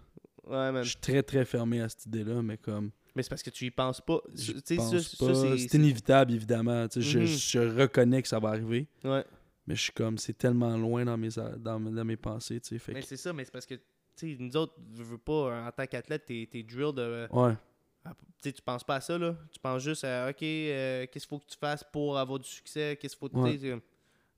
ouais man Je suis très, très fermé à cette idée-là, mais comme... mais c'est parce que tu y penses pas c'est inévitable, évidemment. Tu sais, je- Mhm. je, reconnais que ça va arriver, ouais mais je suis comme... C'est tellement loin dans mes, dans, mes- dans mes pensées, tu sais. Fait mais que- c'est ça mais c'est parce que tu sais nous autres je veux pas en tant qu'athlète t'es t'es drill de Ouais. Ah, Tu sais, tu penses pas à ça, là. Tu penses juste à, OK, euh, qu'est-ce qu'il faut que tu fasses pour avoir du succès? Qu'est-ce qu'il faut que Ouais.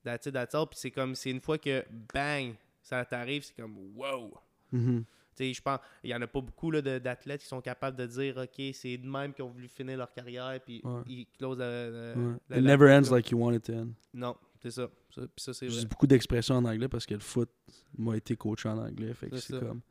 That's it, that's all. Puis c'est comme, c'est une fois que, bang, ça t'arrive, c'est comme, wow! Tu sais, je pense, il y en a pas beaucoup d'athlètes qui sont capables de dire, OK, c'est de même qui ont voulu finir leur carrière, puis Ouais. ils closent la, la- Ouais. la- It never ends like you want it to end. Non, c'est ça. ça. Puis ça, c'est J'ai beaucoup d'expressions en anglais parce que le foot m'a été coaché en anglais. Fait que C'est comme...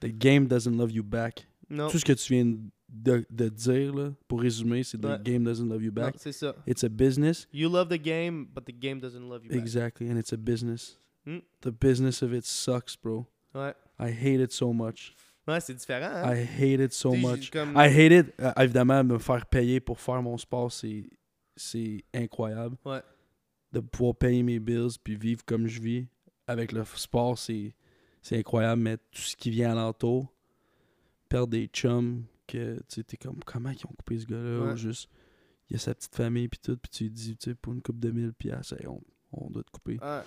The game doesn't love you back. Non, Tout ce que tu viens de, de dire, là, pour résumer, c'est the game doesn't love you back. c'est ça. It's a business. You love the game, but the game doesn't love you back. Exactly, and it's a business. Mm. The business of it sucks, bro. Ouais. I hate it so much. Ouais, c'est différent, hein? I hate it so much. comme- I hate it. euh, évidemment, me faire payer pour faire mon sport, c'est c'est incroyable. Ouais. De pouvoir payer mes bills puis vivre comme je vis avec le sport, c'est c'est incroyable. Mais tout ce qui vient alentour, perdre des chums, que tu sais, t'es comme comment ils ont coupé ce gars-là, Ouais. ou juste? Il y a sa petite famille puis tout, puis tu lui dis, tu sais, pour une coupe de mille piastres, hey, on, on doit te couper. Ouais.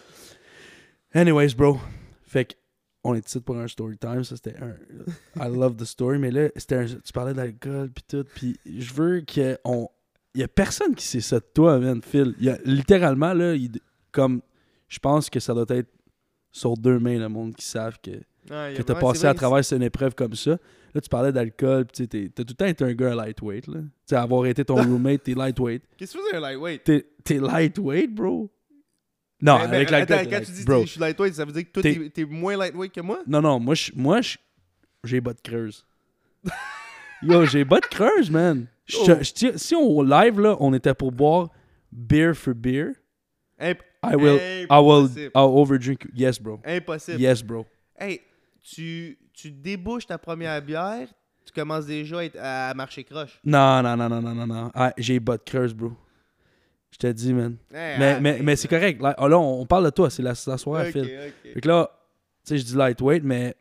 Anyways, bro. Fait que on est ici pour un story time. Ça, c'était un. I love the story. Mais là, c'était un- tu parlais d'alcool puis tout. Puis je veux qu'on. Il y a personne qui sait ça de toi, man, Phil. Il y a, littéralement, là, comme. Je pense que ça doit être sur deux mains, le monde qui savent que, Ouais, que t'as ouais, passé à travers une épreuve comme ça. Là, tu parlais d'alcool. Tu t'as tout le temps été un gars lightweight, là. Tu sais, avoir été ton roommate, t'es lightweight. Qu'est-ce que tu faisais un lightweight? T'es t'es lightweight, bro? Non, Mais- mais avec l'alcool. attends, quand tu dis que je suis lightweight, ça veut dire que toi, T'es- t'es moins lightweight que moi? Non, non, moi, je- moi je- j'ai pas de creuse. Yo, j'ai pas de creuse, man. Je- Oh. je si on live, là, on était pour boire beer for beer, Imp- I will, I will, Impossible. I'll overdrink. Yes, bro. Impossible. Yes, bro. Hey, tu, tu débouches ta première bière, tu commences déjà à, être- à marcher croche. Non, non, non, non, non, non, non. Ah, j'ai creuse, bro. Je te dis, man. Hey, mais mais, mais c'est correct. Là, là, on on parle de toi, c'est la, soirée, Phil. ok. Fait que là, tu sais, je dis lightweight, mais.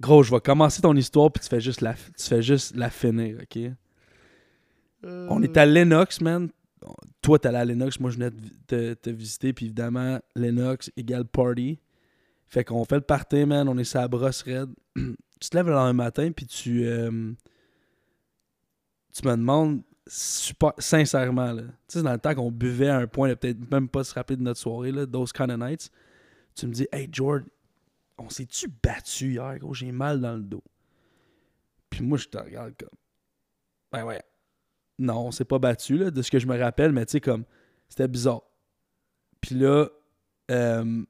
Gros, je vais commencer ton histoire, puis tu fais juste la, tu fais juste la finir, ok? On est à Lennox, man. Toi, t'es allé à Lennox. Moi, je venais de vi- te, te visiter. Puis évidemment, Lennox égale party. Fait qu'on fait le party, man. On est sur la brosse raide. tu te lèves le lendemain matin, puis tu, euh, tu me demandes sincèrement, là, tu sais, dans le temps qu'on buvait à un point de peut-être même pas se rappeler de notre soirée, là, those kind of nights, tu me dis, hey, George, on s'est-tu battu hier, gros, j'ai mal dans le dos. Puis moi, je te regarde comme, ben ouais, non, on s'est pas battu, là, de ce que je me rappelle, mais tu sais, comme, c'était bizarre. Puis là, euh,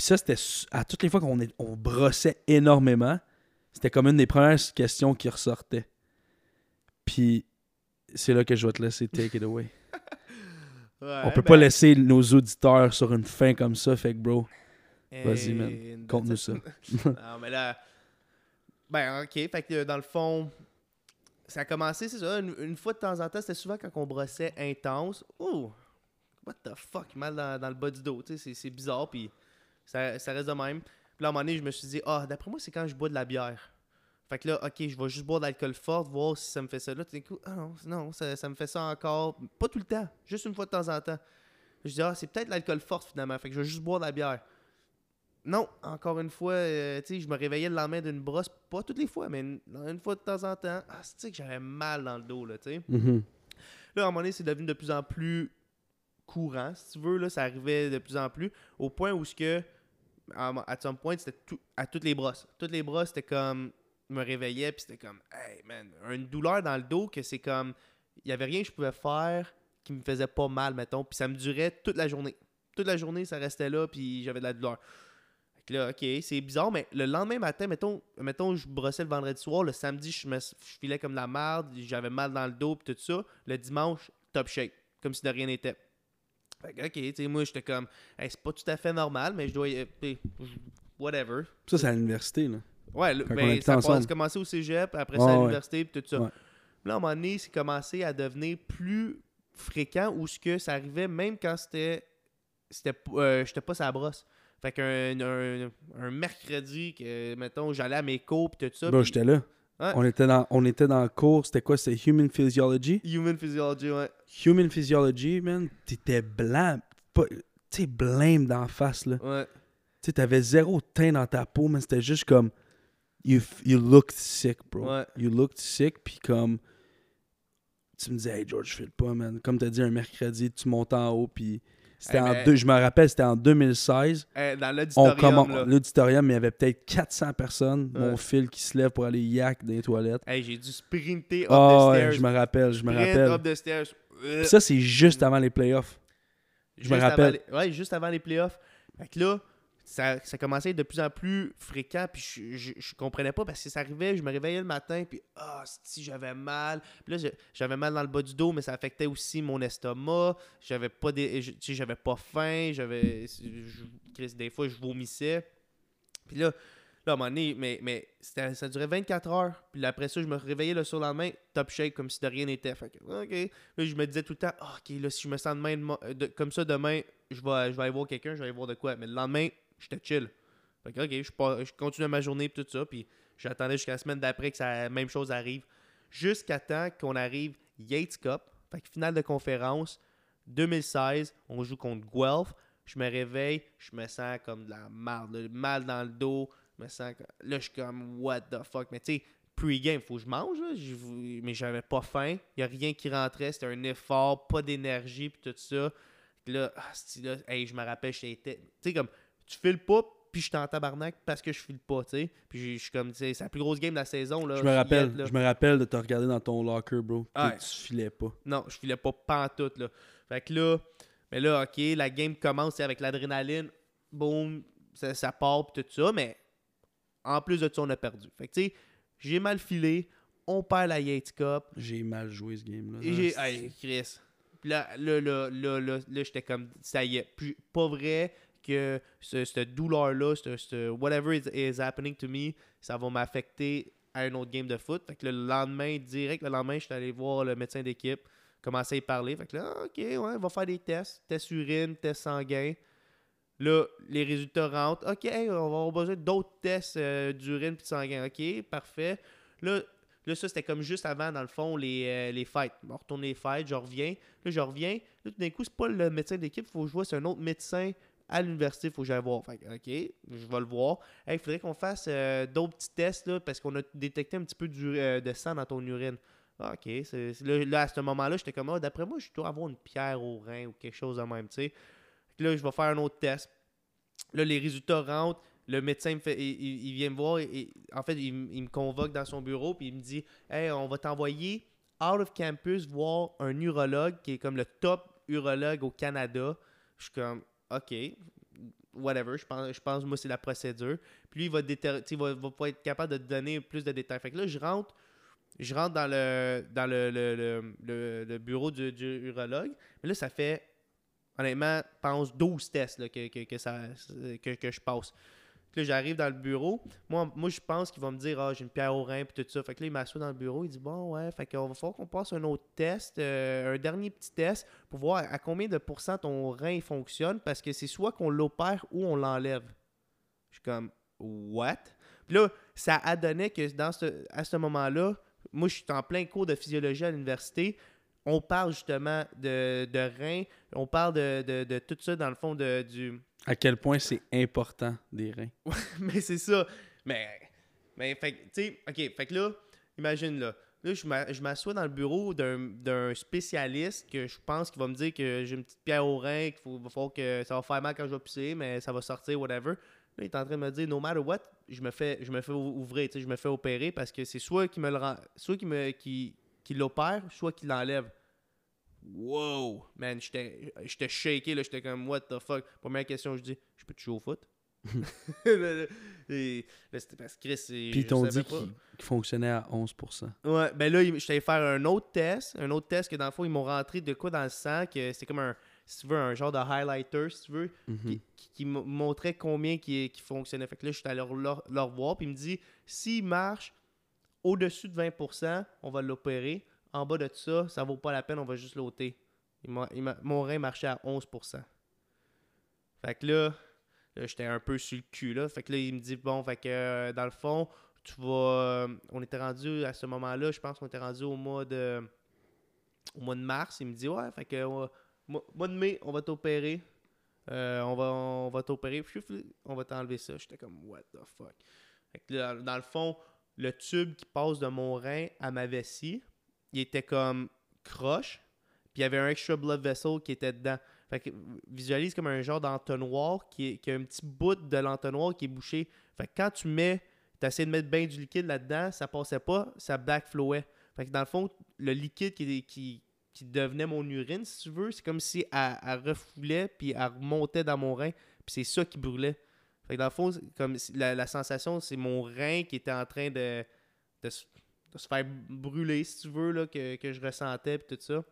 puis ça, c'était à toutes les fois qu'on on brossait énormément, c'était comme une des premières questions qui ressortait. Puis c'est là que je vais te laisser take it away. Ouais, on peut ben, pas laisser nos auditeurs sur une fin comme ça, fait que bro, Vas-y, man. conte-nous ça. non, mais là. Ben, ok. Fait que dans le fond, ça a commencé, c'est ça. Une, une fois de temps en temps, c'était souvent quand on brossait intense. Oh, what the fuck, mal dans, dans le bas du dos. Tu sais, c'est- c'est bizarre, puis ça, ça reste de même. Puis là, à un moment donné, je me suis dit, ah, d'après moi, c'est quand je bois de la bière. Fait que là, ok, je vais juste boire de l'alcool fort, voir si ça me fait ça. Là, tout d'un coup, ah non, non ça, ça me fait ça encore. Pas tout le temps, juste une fois de temps en temps. Je dis, ah, c'est peut-être l'alcool fort finalement. Fait que je vais juste boire de la bière. Non, encore une fois, euh, tu sais, je me réveillais le lendemain d'une brosse, pas toutes les fois, mais une, une fois de temps en temps. Ah, c'est que j'avais mal dans le dos, là, tu sais? Mhm. Là, à un moment donné, c'est devenu de plus en plus courant, si tu veux, là, ça arrivait de plus en plus, au point où ce que, à, à some point, c'était à toutes les brosses. Toutes les brosses, c'était comme, me réveillais, puis c'était comme, hey, man, une douleur dans le dos que c'est comme, il y avait rien que je pouvais faire qui me faisait pas mal, mettons, puis ça me durait toute la journée. Toute la journée, ça restait là, puis j'avais de la douleur. Là, ok, c'est bizarre, mais le lendemain matin, mettons, mettons, je brossais le vendredi soir, le samedi, je, me, filais comme de la merde, j'avais mal dans le dos, puis tout ça. Le dimanche, top shape, comme si de rien n'était. Fait que, ok, tu sais, moi, j'étais comme, hey, c'est pas tout à fait normal, mais je dois, y- sais, whatever. Ça, c'est à l'université, là. Ouais, le- Quand on ben, habitait ça a ensemble. pas- commencé au cégep, après Ouais, ça à ouais. l'université, puis tout ça. Ouais. Puis Là, à un moment donné, c'est commencé à devenir plus fréquent où ce que ça arrivait même quand c'était. c'était p- euh, J'étais pas sa brosse. Fait qu'un un, un mercredi, que, mettons, j'allais à mes cours, puis tout ça. Bro, puis- j'étais là. Ouais. On, était dans, on était dans le cours, c'était quoi? C'était Human Physiology? Human Physiology, ouais. Human Physiology, man, t'étais blanc. pas- Tu sais, blême d'en face, là. Ouais. T'avais zéro teint dans ta peau, mais c'était juste comme. You, you looked sick, bro. Ouais. You looked sick, puis comme. Tu me disais, hey George, je file pas, man. Comme t'as dit, un mercredi, tu montes en haut, puis. C'était Hey, en mais- deux, je me rappelle, c'était en 2016. Eh, dans On l'auditorium, l'auditorium, mais il y avait peut-être 400 personnes. Mon fil qui se lève pour aller yak dans les toilettes. Hey, j'ai dû sprinter up Ah, the stairs. je me rappelle, je me rappelle. up the stairs. Euh, Puis ça, c'est juste avant les playoffs. je me Juste rappelle. les- ouais, juste avant les playoffs. Fait que là, ça, ça commençait à être de plus en plus fréquent, puis je, je, je comprenais pas parce que ça arrivait, je me réveillais le matin, puis ah, si j'avais mal. Puis là, j'avais mal dans le bas du dos, mais ça affectait aussi mon estomac. J'avais pas des, j'avais pas faim, j'avais, des fois, je vomissais. Puis là, là, à un moment donné, mais, mais ça durait 24 heures. Puis là, après ça, je me réveillais le surlendemain, top shape, comme si de rien n'était. Fait que, OK. Là, je me disais tout le temps, Ah, OK, là, si je me sens demain, de- de- comme ça demain, je vais, je vais aller voir quelqu'un, je vais aller voir de quoi. Mais le lendemain, j'étais chill. Fait que, OK, je, pars- je continuais ma journée, puis tout ça. Puis j'attendais jusqu'à la semaine d'après que la même chose arrive. Jusqu'à temps qu'on arrive Yates Cup. Fait que finale de conférence, 2016, on joue contre Guelph. Je me réveille, je me sens comme de la merde, mal dans le dos. Je me sens que- là, je suis comme what the fuck. Mais tu sais, pre-game, faut que je mange, là. J'ai- mais j'avais pas faim. Il y a rien qui rentrait. C'était un effort, pas d'énergie, puis tout ça. Ah, là, hey, je me rappelle, j'étais. Tu sais, comme, tu files pas, puis je suis en tabarnak parce que je file pas, tu sais. Puis je suis comme, tu sais, c'est la plus grosse game de la saison, là. Je me rappelle, là. je me rappelle de te regarder dans ton locker, bro. Ouais. Tu filais pas. Non, je filais pas pantoute, là. Fait que là, mais là, OK, la game commence avec l'adrénaline. Boum, ça, ça part pis tout ça, mais en plus de ça, on a perdu. Fait que tu sais, j'ai mal filé, on perd la Yates Cup. J'ai mal joué ce game-là. Et j'ai. Hey, Chris. Puis là, là, là, là, là, là, j'étais comme, ça y est. Puis, pas vrai que ce- cette douleur-là, ce, whatever is, happening to me, ça va m'affecter à un autre game de foot. Fait que le lendemain, direct, le lendemain, j'étais allé voir le médecin d'équipe, commencer à y parler. Fait que là, ah, ok, ouais, on va faire des tests. Tests urine, tests sanguins. Là, les résultats rentrent. OK, on va avoir besoin d'autres tests euh, d'urine puis de sanguin. OK, parfait. Là, là ça, c'était comme juste avant, dans le fond, les, euh, les fêtes. On retourne les fêtes, je reviens. Là, je reviens. Là, tout d'un coup, c'est pas le médecin d'équipe, il faut que je vois, c'est un autre médecin à l'université, il faut que j'aille voir. Fait que, OK, je vais le voir. Il faudrait qu'on fasse euh, d'autres petits tests là, parce qu'on a détecté un petit peu du, euh, de sang dans ton urine. Ah, OK. c'est- là, à ce moment-là, j'étais comme, Ah, d'après moi, je dois avoir une pierre au rein ou quelque chose de même, tu sais. Là, je vais faire un autre test. Là, les résultats rentrent. Le médecin me fait, il, il- vient me voir. Et, en fait, il, il me convoque dans son bureau. Puis il me dit Hey, on va t'envoyer out of campus voir un urologue qui est comme le top urologue au Canada. Je suis comme OK, whatever. Je pense, je pense moi, c'est la procédure. Puis lui, il va, va, pas être capable de donner plus de détails. Fait que là, je rentre. Je rentre dans le, dans le, le- le- le- bureau du, du urologue. Mais là, ça fait honnêtement, pense 12 tests que, que, que ça, que, que je passe. Puis là, j'arrive dans le bureau. Moi, moi je pense qu'il va me dire Ah, j'ai une pierre au rein, puis tout ça. Fait que là, il m'assoit dans le bureau. Il dit Bon, ouais, fait qu'on va falloir qu'on passe un autre test, euh, un dernier petit test, pour voir à combien de pourcents ton rein fonctionne, parce que c'est soit qu'on l'opère ou on l'enlève. Je suis comme What? Puis là, ça a donné que dans ce, à ce moment-là, moi, je suis en plein cours de physiologie à l'université. On parle justement de, de reins, on parle de, de, de tout ça dans le fond de, du, À quel point c'est important des reins? mais c'est ça. Mais, mais fait tu sais, ok, fait que là, imagine là. Là, je m'a- je m'assois dans le bureau d'un spécialiste que je pense qu'il va me dire que j'ai une petite pierre au rein, qu'il faut, va falloir que ça va faire mal quand je vais pisser, mais ça va sortir, whatever. Là, il est en train de me dire, no matter what, je me fais, je me fais ou- ouvrir, je me fais opérer parce que c'est soit qu'il me le rend, soit qu'il me, qu'il l'opère, soit qu'il l'enlève. Wow! Man, j'étais j'étais shaké, là, j'étais comme, what the fuck? Première question, je dis, je peux te jouer au foot? Et là, c'était parce que Chris, Puis ils je t'ont dit qu'il fonctionnait à 11%. Ouais, ben là, j'étais allé faire un autre test. Un autre test que dans le fond, ils m'ont rentré de quoi dans le sang, que c'était comme un, si tu veux, un genre de highlighter, si tu veux, Mhm. qui, qui- montrait combien qui, qui fonctionnait. Fait que là, je suis allé leur, leur, leur voir, puis il me dit, s'il marche au-dessus de 20%, on va l'opérer. En bas de ça, ça vaut pas la peine, on va juste l'ôter. Mon rein marchait à 11%. Fait que là, là, j'étais un peu sur le cul, là. Fait que là, il me dit, bon, fait que euh, dans le fond, tu vas... euh, on était rendu à ce moment-là, je pense qu'on était rendu au mois de... Au mois de mars. Il me dit, ouais, fait que... euh, mois, de mai, on va t'opérer. On va, on va t'opérer. On va t'enlever ça. J'étais comme, what the fuck. Fait que là, dans le fond, le tube qui passe de mon rein à ma vessie, il était comme croche. Puis il y avait un extra blood vessel qui était dedans. Fait que visualise comme un genre d'entonnoir qui, est- a un petit bout de l'entonnoir qui est bouché. Fait que quand tu mets, tu essaies de mettre bien du liquide là-dedans, ça passait pas, ça backflowait. Fait que dans le fond, le liquide qui, qui, qui devenait mon urine, si tu veux, c'est comme si elle, elle refoulait puis elle remontait dans mon rein. Puis c'est ça qui brûlait. Fait que dans le fond, comme la, la sensation, c'est mon rein qui était en train de, de, se, de se faire brûler, si tu veux, là, que, que je ressentais puis tout ça.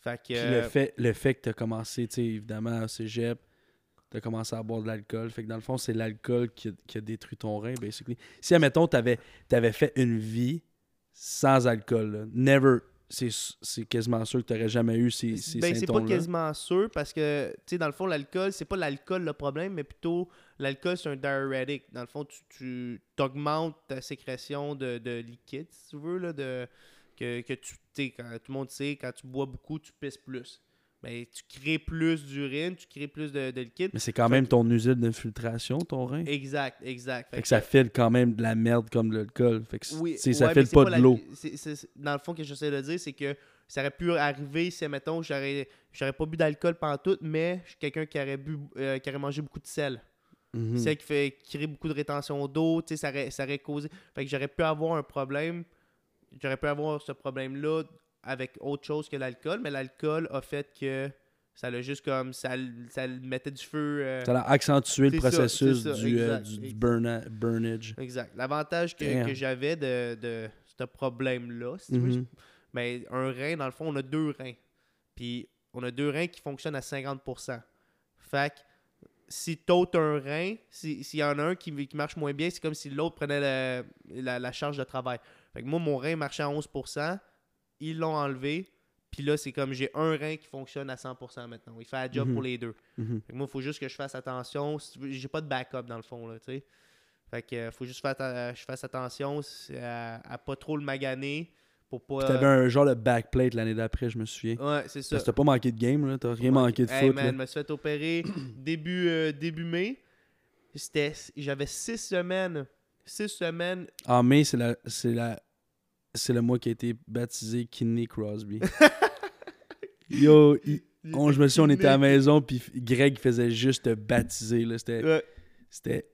Fait que... Euh, le fait, le fait que tu as commencé, tu sais, évidemment, au cégep, tu as commencé à boire de l'alcool. Fait que dans le fond, c'est l'alcool qui, a- qui a détruit ton rein, basically. Si, admettons, tu avais, fait une vie sans alcool, là, never, c'est quasiment sûr que tu n'aurais jamais eu ces, ces Ben, c'est pas symptômes-là. quasiment sûr parce que, tu sais, dans le fond, l'alcool, c'est pas l'alcool le problème, mais plutôt l'alcool, c'est un diurétique. Dans le fond, tu, tu augmentes ta sécrétion de, de liquide, si tu veux, là, de, que, que tu, quand tout le monde sait, quand tu bois beaucoup, tu pisses plus. Ben, tu crées plus d'urine, tu crées plus de, de liquide. Mais c'est quand même ton usine d'infiltration, ton rein. Exact, exact. Fait que ça file quand même de la merde comme de l'alcool. Fait que Oui, ça file pas, de la- l'eau. c'est- dans le fond, ce que j'essaie de dire, c'est que ça aurait pu arriver si, mettons, j'aurais j'aurais pas bu d'alcool pendant tout, mais je suis quelqu'un qui aurait bu euh, qui aurait mangé beaucoup de sel. Mhm. Sel qui fait qui crée beaucoup de rétention d'eau, tu sais, ça aurait, ça aurait causé. Fait que j'aurais pu avoir un problème. J'aurais pu avoir ce problème-là avec autre chose que l'alcool, mais l'alcool a fait que ça l'a juste comme ça, ça mettait du feu. euh, Ça a accentué le C'est ça, processus c'est ça, du, euh, du, du burna- burnage. Exact. L'avantage que, que j'avais de, de ce problème-là, si tu veux, Mhm. Mais un rein, dans le fond, on a deux reins. Puis on a deux reins qui fonctionnent à 50%. Fait que si t'ôtes un rein, si- s'il y en a un qui, qui marche moins bien, c'est comme si l'autre prenait la, la- la charge de travail. Fait que moi, mon rein marchait à 11%, ils l'ont enlevé, puis là, c'est comme j'ai un rein qui fonctionne à 100% maintenant. Il fait la job Mhm. pour les deux. Mhm. Fait que moi, il faut juste que je fasse attention. J'ai pas de backup dans le fond, là, tu sais. Fait que euh, faut juste faire atta- je fasse attention à, à pas trop le maganer Pour pas. T'avais un genre de backplate l'année d'après, je me souviens. Ouais, c'est ça. Parce que t'as pas manqué de game, là. T'as rien manqué de Hey, foot, man, là. je me suis fait opérer début, euh, début mai. C'était, j'avais six semaines. Six semaines. En mai, c'est la, c'est la, c'est le mois qui a été baptisé Kidney Crosby. Yo, il- on, je me souviens, on était à la maison, puis Greg faisait juste te baptiser, là. C'était, Ouais, c'était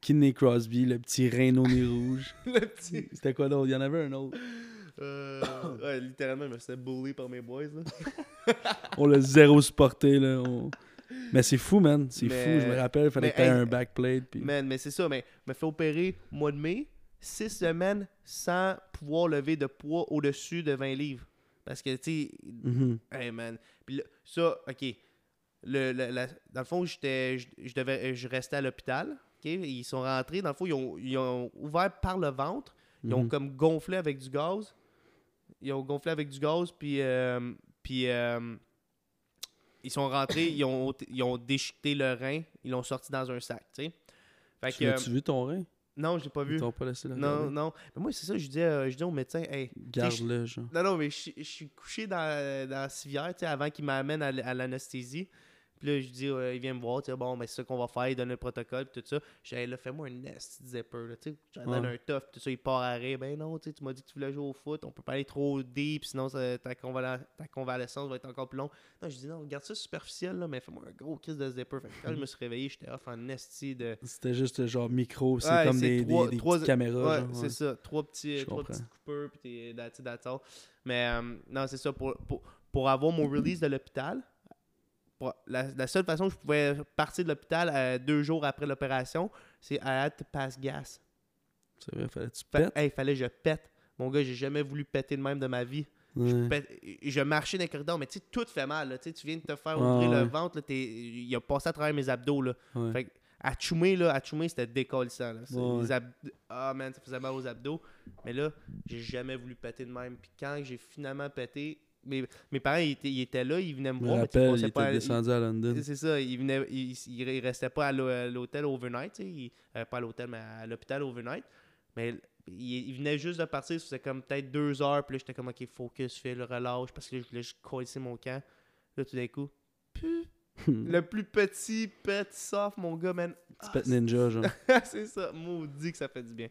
Kidney Crosby, le petit nez rouge. le petit. C'était quoi d'autre? Il y en avait un autre. Euh, ouais, littéralement, je me suis bully par mes boys. Là. On l'a zéro supporté, là. on- Mais c'est fou, man. C'est Mais- fou. Je me rappelle, il fallait mais que t'aies hey, un backplate. Puis... Man, mais c'est ça, mais me fait opérer au mois de mai, six semaines sans pouvoir lever de poids au-dessus de 20 livres. Parce que, tu sais, Mhm. hey man. Puis là, ça, ok. Le, le- la- dans le fond, j'étais, je, je devais, je restais à l'hôpital. Ils sont rentrés. Dans le fond, ils ont, ils ont ouvert par le ventre. Ils ont Mhm. comme gonflé avec du gaz. Ils ont gonflé avec du gaz, puis, euh, puis euh, ils sont rentrés, ils ont, ils ont déchiqueté le rein, ils l'ont sorti dans un sac, tu sais. Fait Tu que, l'as-tu vu ton rein? non, je l'ai pas Ils vu. t'ont pas laissé le Non, non. Mais moi, c'est ça, je euh, je disais au médecin, hey, Garde-le, genre. non, non, mais je, je suis couché dans, dans la civière, tu sais, avant qu'il m'amène à l'anesthésie. Puis là, je dis, euh, il vient me voir, tu sais, bon, mais c'est ça qu'on va faire, il donne un protocole, puis tout ça. J'ai là, fais-moi un nest zipper, là, tu sais. Je lui donne Ouais. un tough, tout ça, il part à arrêt. Ben non, tu sais, tu m'as dit que tu voulais jouer au foot, on peut pas aller trop deep, sinon ça- ta, convalescence va être encore plus longue. Non, je dis, non, regarde ça superficiel, là, mais fais-moi un gros kiss de zipper. Fait que quand je me suis réveillé, j'étais off en nesti de. C'était juste genre micro, c'est Ouais, comme des, trois- des, des trois- petites caméras. Ouais, c'est ça. Trois petits, trois petits coupeurs, puis t'es that's that's. Mais euh, non, c'est ça. Pour, pour, pour avoir mon release de l'hôpital, la, la seule façon que je pouvais partir de l'hôpital euh, deux jours après l'opération, c'est I had to pass gas. C'est vrai, fallait que tu hey, fallait que je pète. Mon gars, j'ai jamais voulu péter de même de ma vie. Ouais. Pète- je marchais dans les corridors, mais tu sais, tout fait mal. là. Tu viens de te faire Ouais, ouvrir le ouais. ventre, là, il a passé à travers mes abdos. Là. Ouais. Fait que, à choumer, là, à c'était décollissant. Là. Les ab- Ah, man, ça faisait mal aux abdos. Mais là, j'ai jamais voulu péter de même. Puis quand j'ai finalement pété, mes, mes parents, ils étaient, ils étaient là, ils venaient me Je voir, mais rappelle, on il était pas... descendu à London. C'est ça, ils, restaient pas à l'hô- à l'hôtel overnight, tu sais. Ils- euh, pas à l'hôtel, mais à l'hôpital overnight. Mais ils, ils venaient juste de partir, c'était comme peut-être deux heures, puis là, j'étais comme, ok, focus, fais le relâche, parce que là, je voulais juste coller mon camp. Là, tout d'un coup, le plus petit pet soft, mon gars, man. Petit Ah, pet ninja, genre. c'est ça, maudit que ça fait du bien.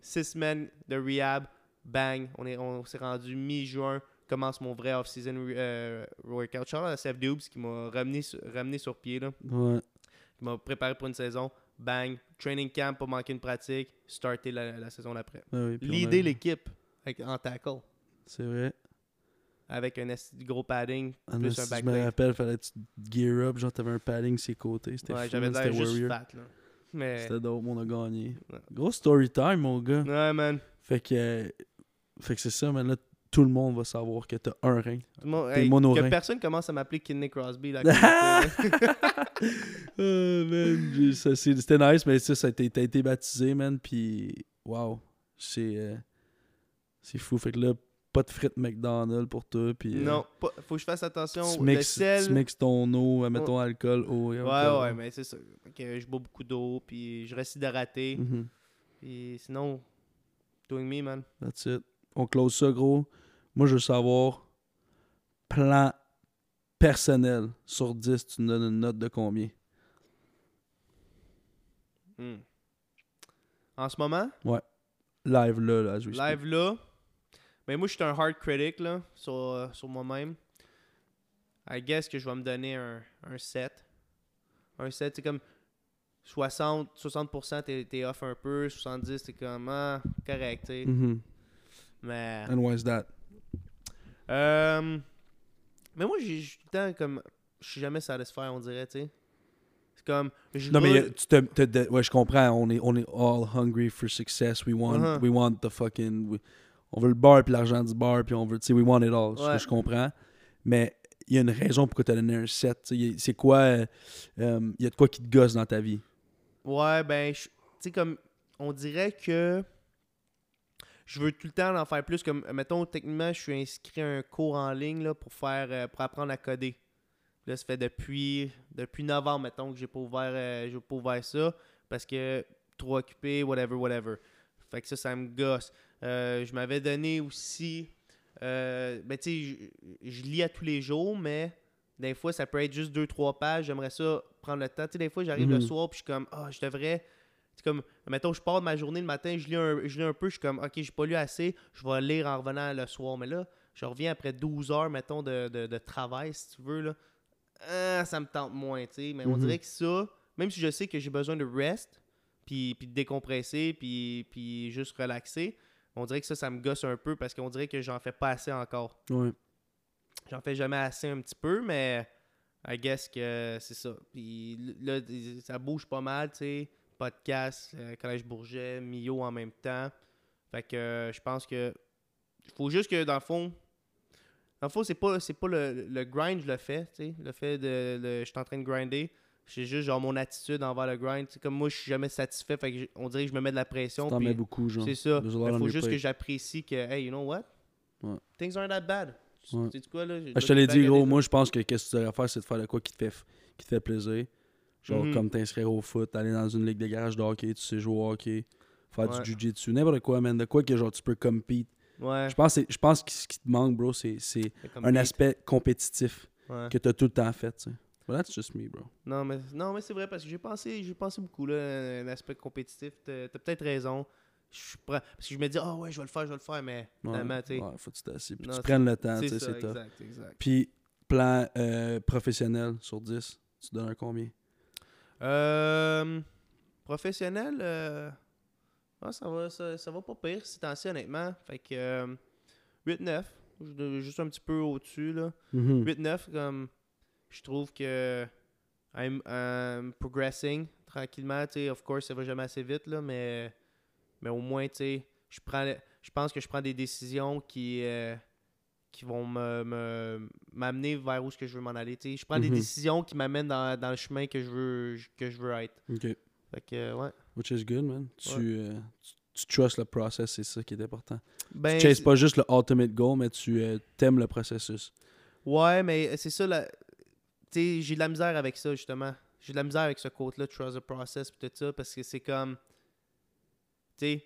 Six semaines de rehab, bang, on est- on s'est rendu mi-juin, commence mon vrai off-season euh, workout. Out à Seth Dubes qui m'a ramené, sur- ramené sur pied, là, Ouais. qui m'a préparé pour une saison, bang, training camp, pas manquer une pratique, starter la, la saison d'après. Oui, on Leader a- l'équipe avec, en tackle, C'est vrai. avec un gros padding, Ah, plus un si je me rappelle, fallait que tu gear up, genre t'avais un padding sur les côtés. C'était Ouais, j'avais man, l'air c'était juste fat, là. Mais, C'était dope, on a gagné. Ouais. Gros story time, mon gars. ouais, man. Fait que, euh, fait que c'est ça, mais là, tout le monde va savoir que t'as un rein. Tout hey, monorein. que personne commence à m'appeler Kidney Crosby. Là. Ah, man, C'était nice, mais ça, ça a été, t'as été baptisé, man, puis wow, c'est euh, c'est fou. Fait que là, pas de frites McDonald's pour toi, puis euh, non, pas- faut que je fasse attention. tu, mixes, sel. tu mixes ton eau, euh, mettons alcool, eau. et Ouais, alcool. ouais, mais c'est ça. Que je bois beaucoup d'eau, puis je reste hydraté. Mhm, Puis sinon, doing me, man. That's it. On close ça, gros. Moi, je veux savoir, plan personnel sur 10, tu me donnes une note de combien? Hmm. En ce moment, Live là, là, speak. live là, mais moi, je suis un hard critic, là, sur, euh, sur moi-même. I guess que je vais me donner un, un 7. Un 7, c'est comme 60, 60% t'es, t'es off un peu, 70 t'es comme, ah, correct, tu sais. Mhm. Mais... And why is that? Euh, mais moi, j'ai j'ai tout le temps comme. Je suis jamais satisfait, on dirait, tu sais. C'est comme. Je Non, mais euh, tu te, te- te- ouais, je comprends. On est, on est all hungry for success. We want, Uh-huh. we want the fucking. we- on veut le bar puis l'argent du bar puis on veut, tu sais, we want it all. Ça, Ouais. Je comprends. Mais il y a une raison pourquoi tu as donné un 7. tu sais. Il y a- C'est quoi. euh, euh, Il y a de quoi qui te gosse dans ta vie? Ouais, ben, je- tu sais, comme. On dirait que. Je veux tout le temps en faire plus. Comme, mettons, techniquement, je suis inscrit à un cours en ligne là, pour faire euh, pour apprendre à coder. Là, ça fait depuis, depuis novembre, mettons, que j'ai pas ouvert, euh, j'ai pas ouvert ça. Parce que trop occupé, whatever, whatever. Fait que ça, ça me gosse. Euh, je m'avais donné aussi. Euh, ben, tu sais, je, je lis à tous les jours, mais des fois, ça peut être juste deux, trois pages. J'aimerais ça prendre le temps. Tu sais, des fois, j'arrive le Mhm. soir, puis je suis comme, ah, je devrais. C'est comme, mettons, je pars de ma journée le matin, je lis un, je lis un peu, je suis comme, ok, j'ai pas lu assez, je vais lire en revenant le soir. Mais là, je reviens après 12 heures, mettons, de, de, de travail, si tu veux, là. Ah, ça me tente moins, tu sais. Mais on Mhm. dirait que ça, même si je sais que j'ai besoin de rest, puis, puis de décompresser, puis, puis juste relaxer, on dirait que ça, ça me gosse un peu parce qu'on dirait que j'en fais pas assez encore. Ouais. J'en fais jamais assez un petit peu, mais I guess que c'est ça. Puis là, ça bouge pas mal, tu sais. Podcast, euh, Collège Bourget, Mio en même temps. Fait que euh, je pense que. Il faut juste que, dans le fond. Dans le fond, c'est pas, c'est pas le, le grind, je le fais. Le fait de. le- je suis en train de grinder. C'est juste genre mon attitude envers le grind. Comme moi, je suis jamais satisfait. Fait que on dirait que je me mets de la pression. T'en mets beaucoup, genre. c'est ça. Il faut juste que j'apprécie que, hey, you know what? Ouais. Things aren't that bad. Tu sais quoi, là? Ah, je te l'ai dit, gros, moi je pense que qu'est-ce que tu devrais faire, c'est de faire de quoi qui te fait, qui te fait plaisir. Genre Mhm. comme t'inscrire au foot, aller dans une ligue de garage de hockey, tu sais jouer au hockey, faire Ouais. du jiu-jitsu, n'importe quoi, man. De quoi que genre tu peux compete. Ouais. Je pense, je pense que ce qui te manque, bro, c'est un aspect compétitif Ouais. que t'as tout le temps fait, tu sais. But that's just me, bro. Non, mais, non, mais c'est vrai parce que j'ai pensé, j'ai pensé beaucoup, là, l'aspect compétitif. T'as peut-être raison. Je Parce que je me dis, ah ouais, je vais le faire, je vais le faire, mais finalement, tu sais. ouais, faut que tu t'assieds. Puis Non, tu prennes le temps, tu c'est sais, ça, c'est top. exact, exact. Puis, plan euh, professionnel sur 10, tu donnes un combien? Euh, professionnel, euh, ah, ça, va, ça, ça va pas pire si temps-ci, honnêtement. Fait que euh, 8-9, ju- juste un petit peu au-dessus, là. Mhm. 8-9, comme je trouve que I'm, I'm progressing tranquillement. Of course, ça va jamais assez vite, là, mais, mais au moins, je prends je pense que je prends des décisions qui, euh, qui vont me- me- m'amener vers où ce que je veux m'en aller. Je prends des Mhm. décisions qui m'amènent dans, dans le chemin que je veux que je veux être. Ok. Fait que, euh, ouais. Which is good, man. Tu, Ouais. euh, tu, tu trust le process, c'est ça qui est important. Ben, tu chases pas juste le ultimate goal, mais tu euh, t'aimes le processus. Ouais, mais c'est ça, la... j'ai de la misère avec ça, justement. J'ai de la misère avec ce quote-là, trust the process, pis tout ça, parce que c'est comme, tu sais,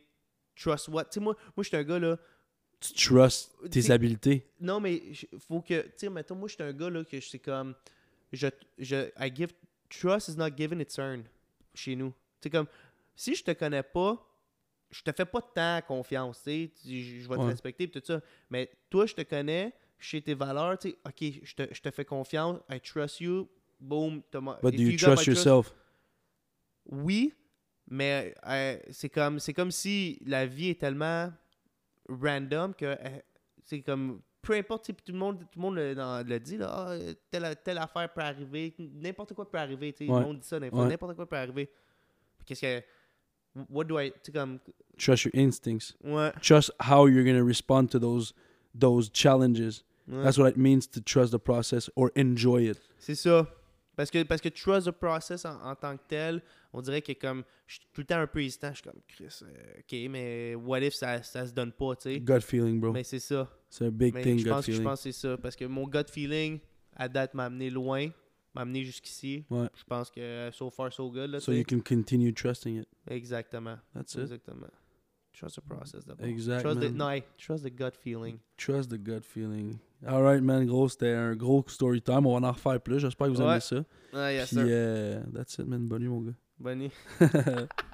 trust what? Tu sais, moi, moi je suis un gars, là, Tu trust tes sais- habiletés? non, mais faut que, tu sais, mettons, moi, je suis un gars, là, que c'est comme, je, je, I give, trust is not given, it's earned, chez nous. Tu sais, comme, si je te connais pas, je te fais pas tant confiance, tu je je vais te Ouais. respecter pis tout ça, mais toi, je te connais, je sais tes valeurs, tu sais, ok, je te, je te fais confiance, I trust you, boom, But do you you trust yourself? oui, mais euh, c'est comme c'est comme si la vie est tellement random que euh, c'est comme peu importe, puis tout le monde tout le monde le, dans- le dit là, ah, telle, telle affaire peut arriver, n'importe quoi peut arriver, tu sais, Ouais. monde dit ça Ouais. n'importe quoi peut arriver. Qu'est-ce que what do I, tu comme Trust your instincts. ouais, Trust how you're going to respond to those those challenges. That's what it means to trust the process or enjoy it. c'est ça. Parce que, parce que trust the process en, en tant que tel, on dirait que comme je suis tout le temps un peu hésitant, je suis comme Chris, euh, ok, mais what if ça, ça se donne pas, tu sais? Gut feeling, bro. Mais c'est ça. C'est un big Mais thing, je gut pense, que- je feeling. pense que c'est ça. Parce que mon gut feeling, à date, m'a amené loin. M'a amené jusqu'ici. Ouais. Je pense que euh, so far, so good. Là, So you can continue trusting it. Exactement. That's it. Exactement. Trust the process d'abord. Exact, Trust the, man. hey, trust the gut feeling. Trust the gut feeling. All right, man, gros, c'était un gros story time. On va en refaire plus. J'espère que vous Ouais. aimez ça. Ah, yes, Puis, sir. euh, that's it, man. Bonne nuit, mon gars. Bonne nuit.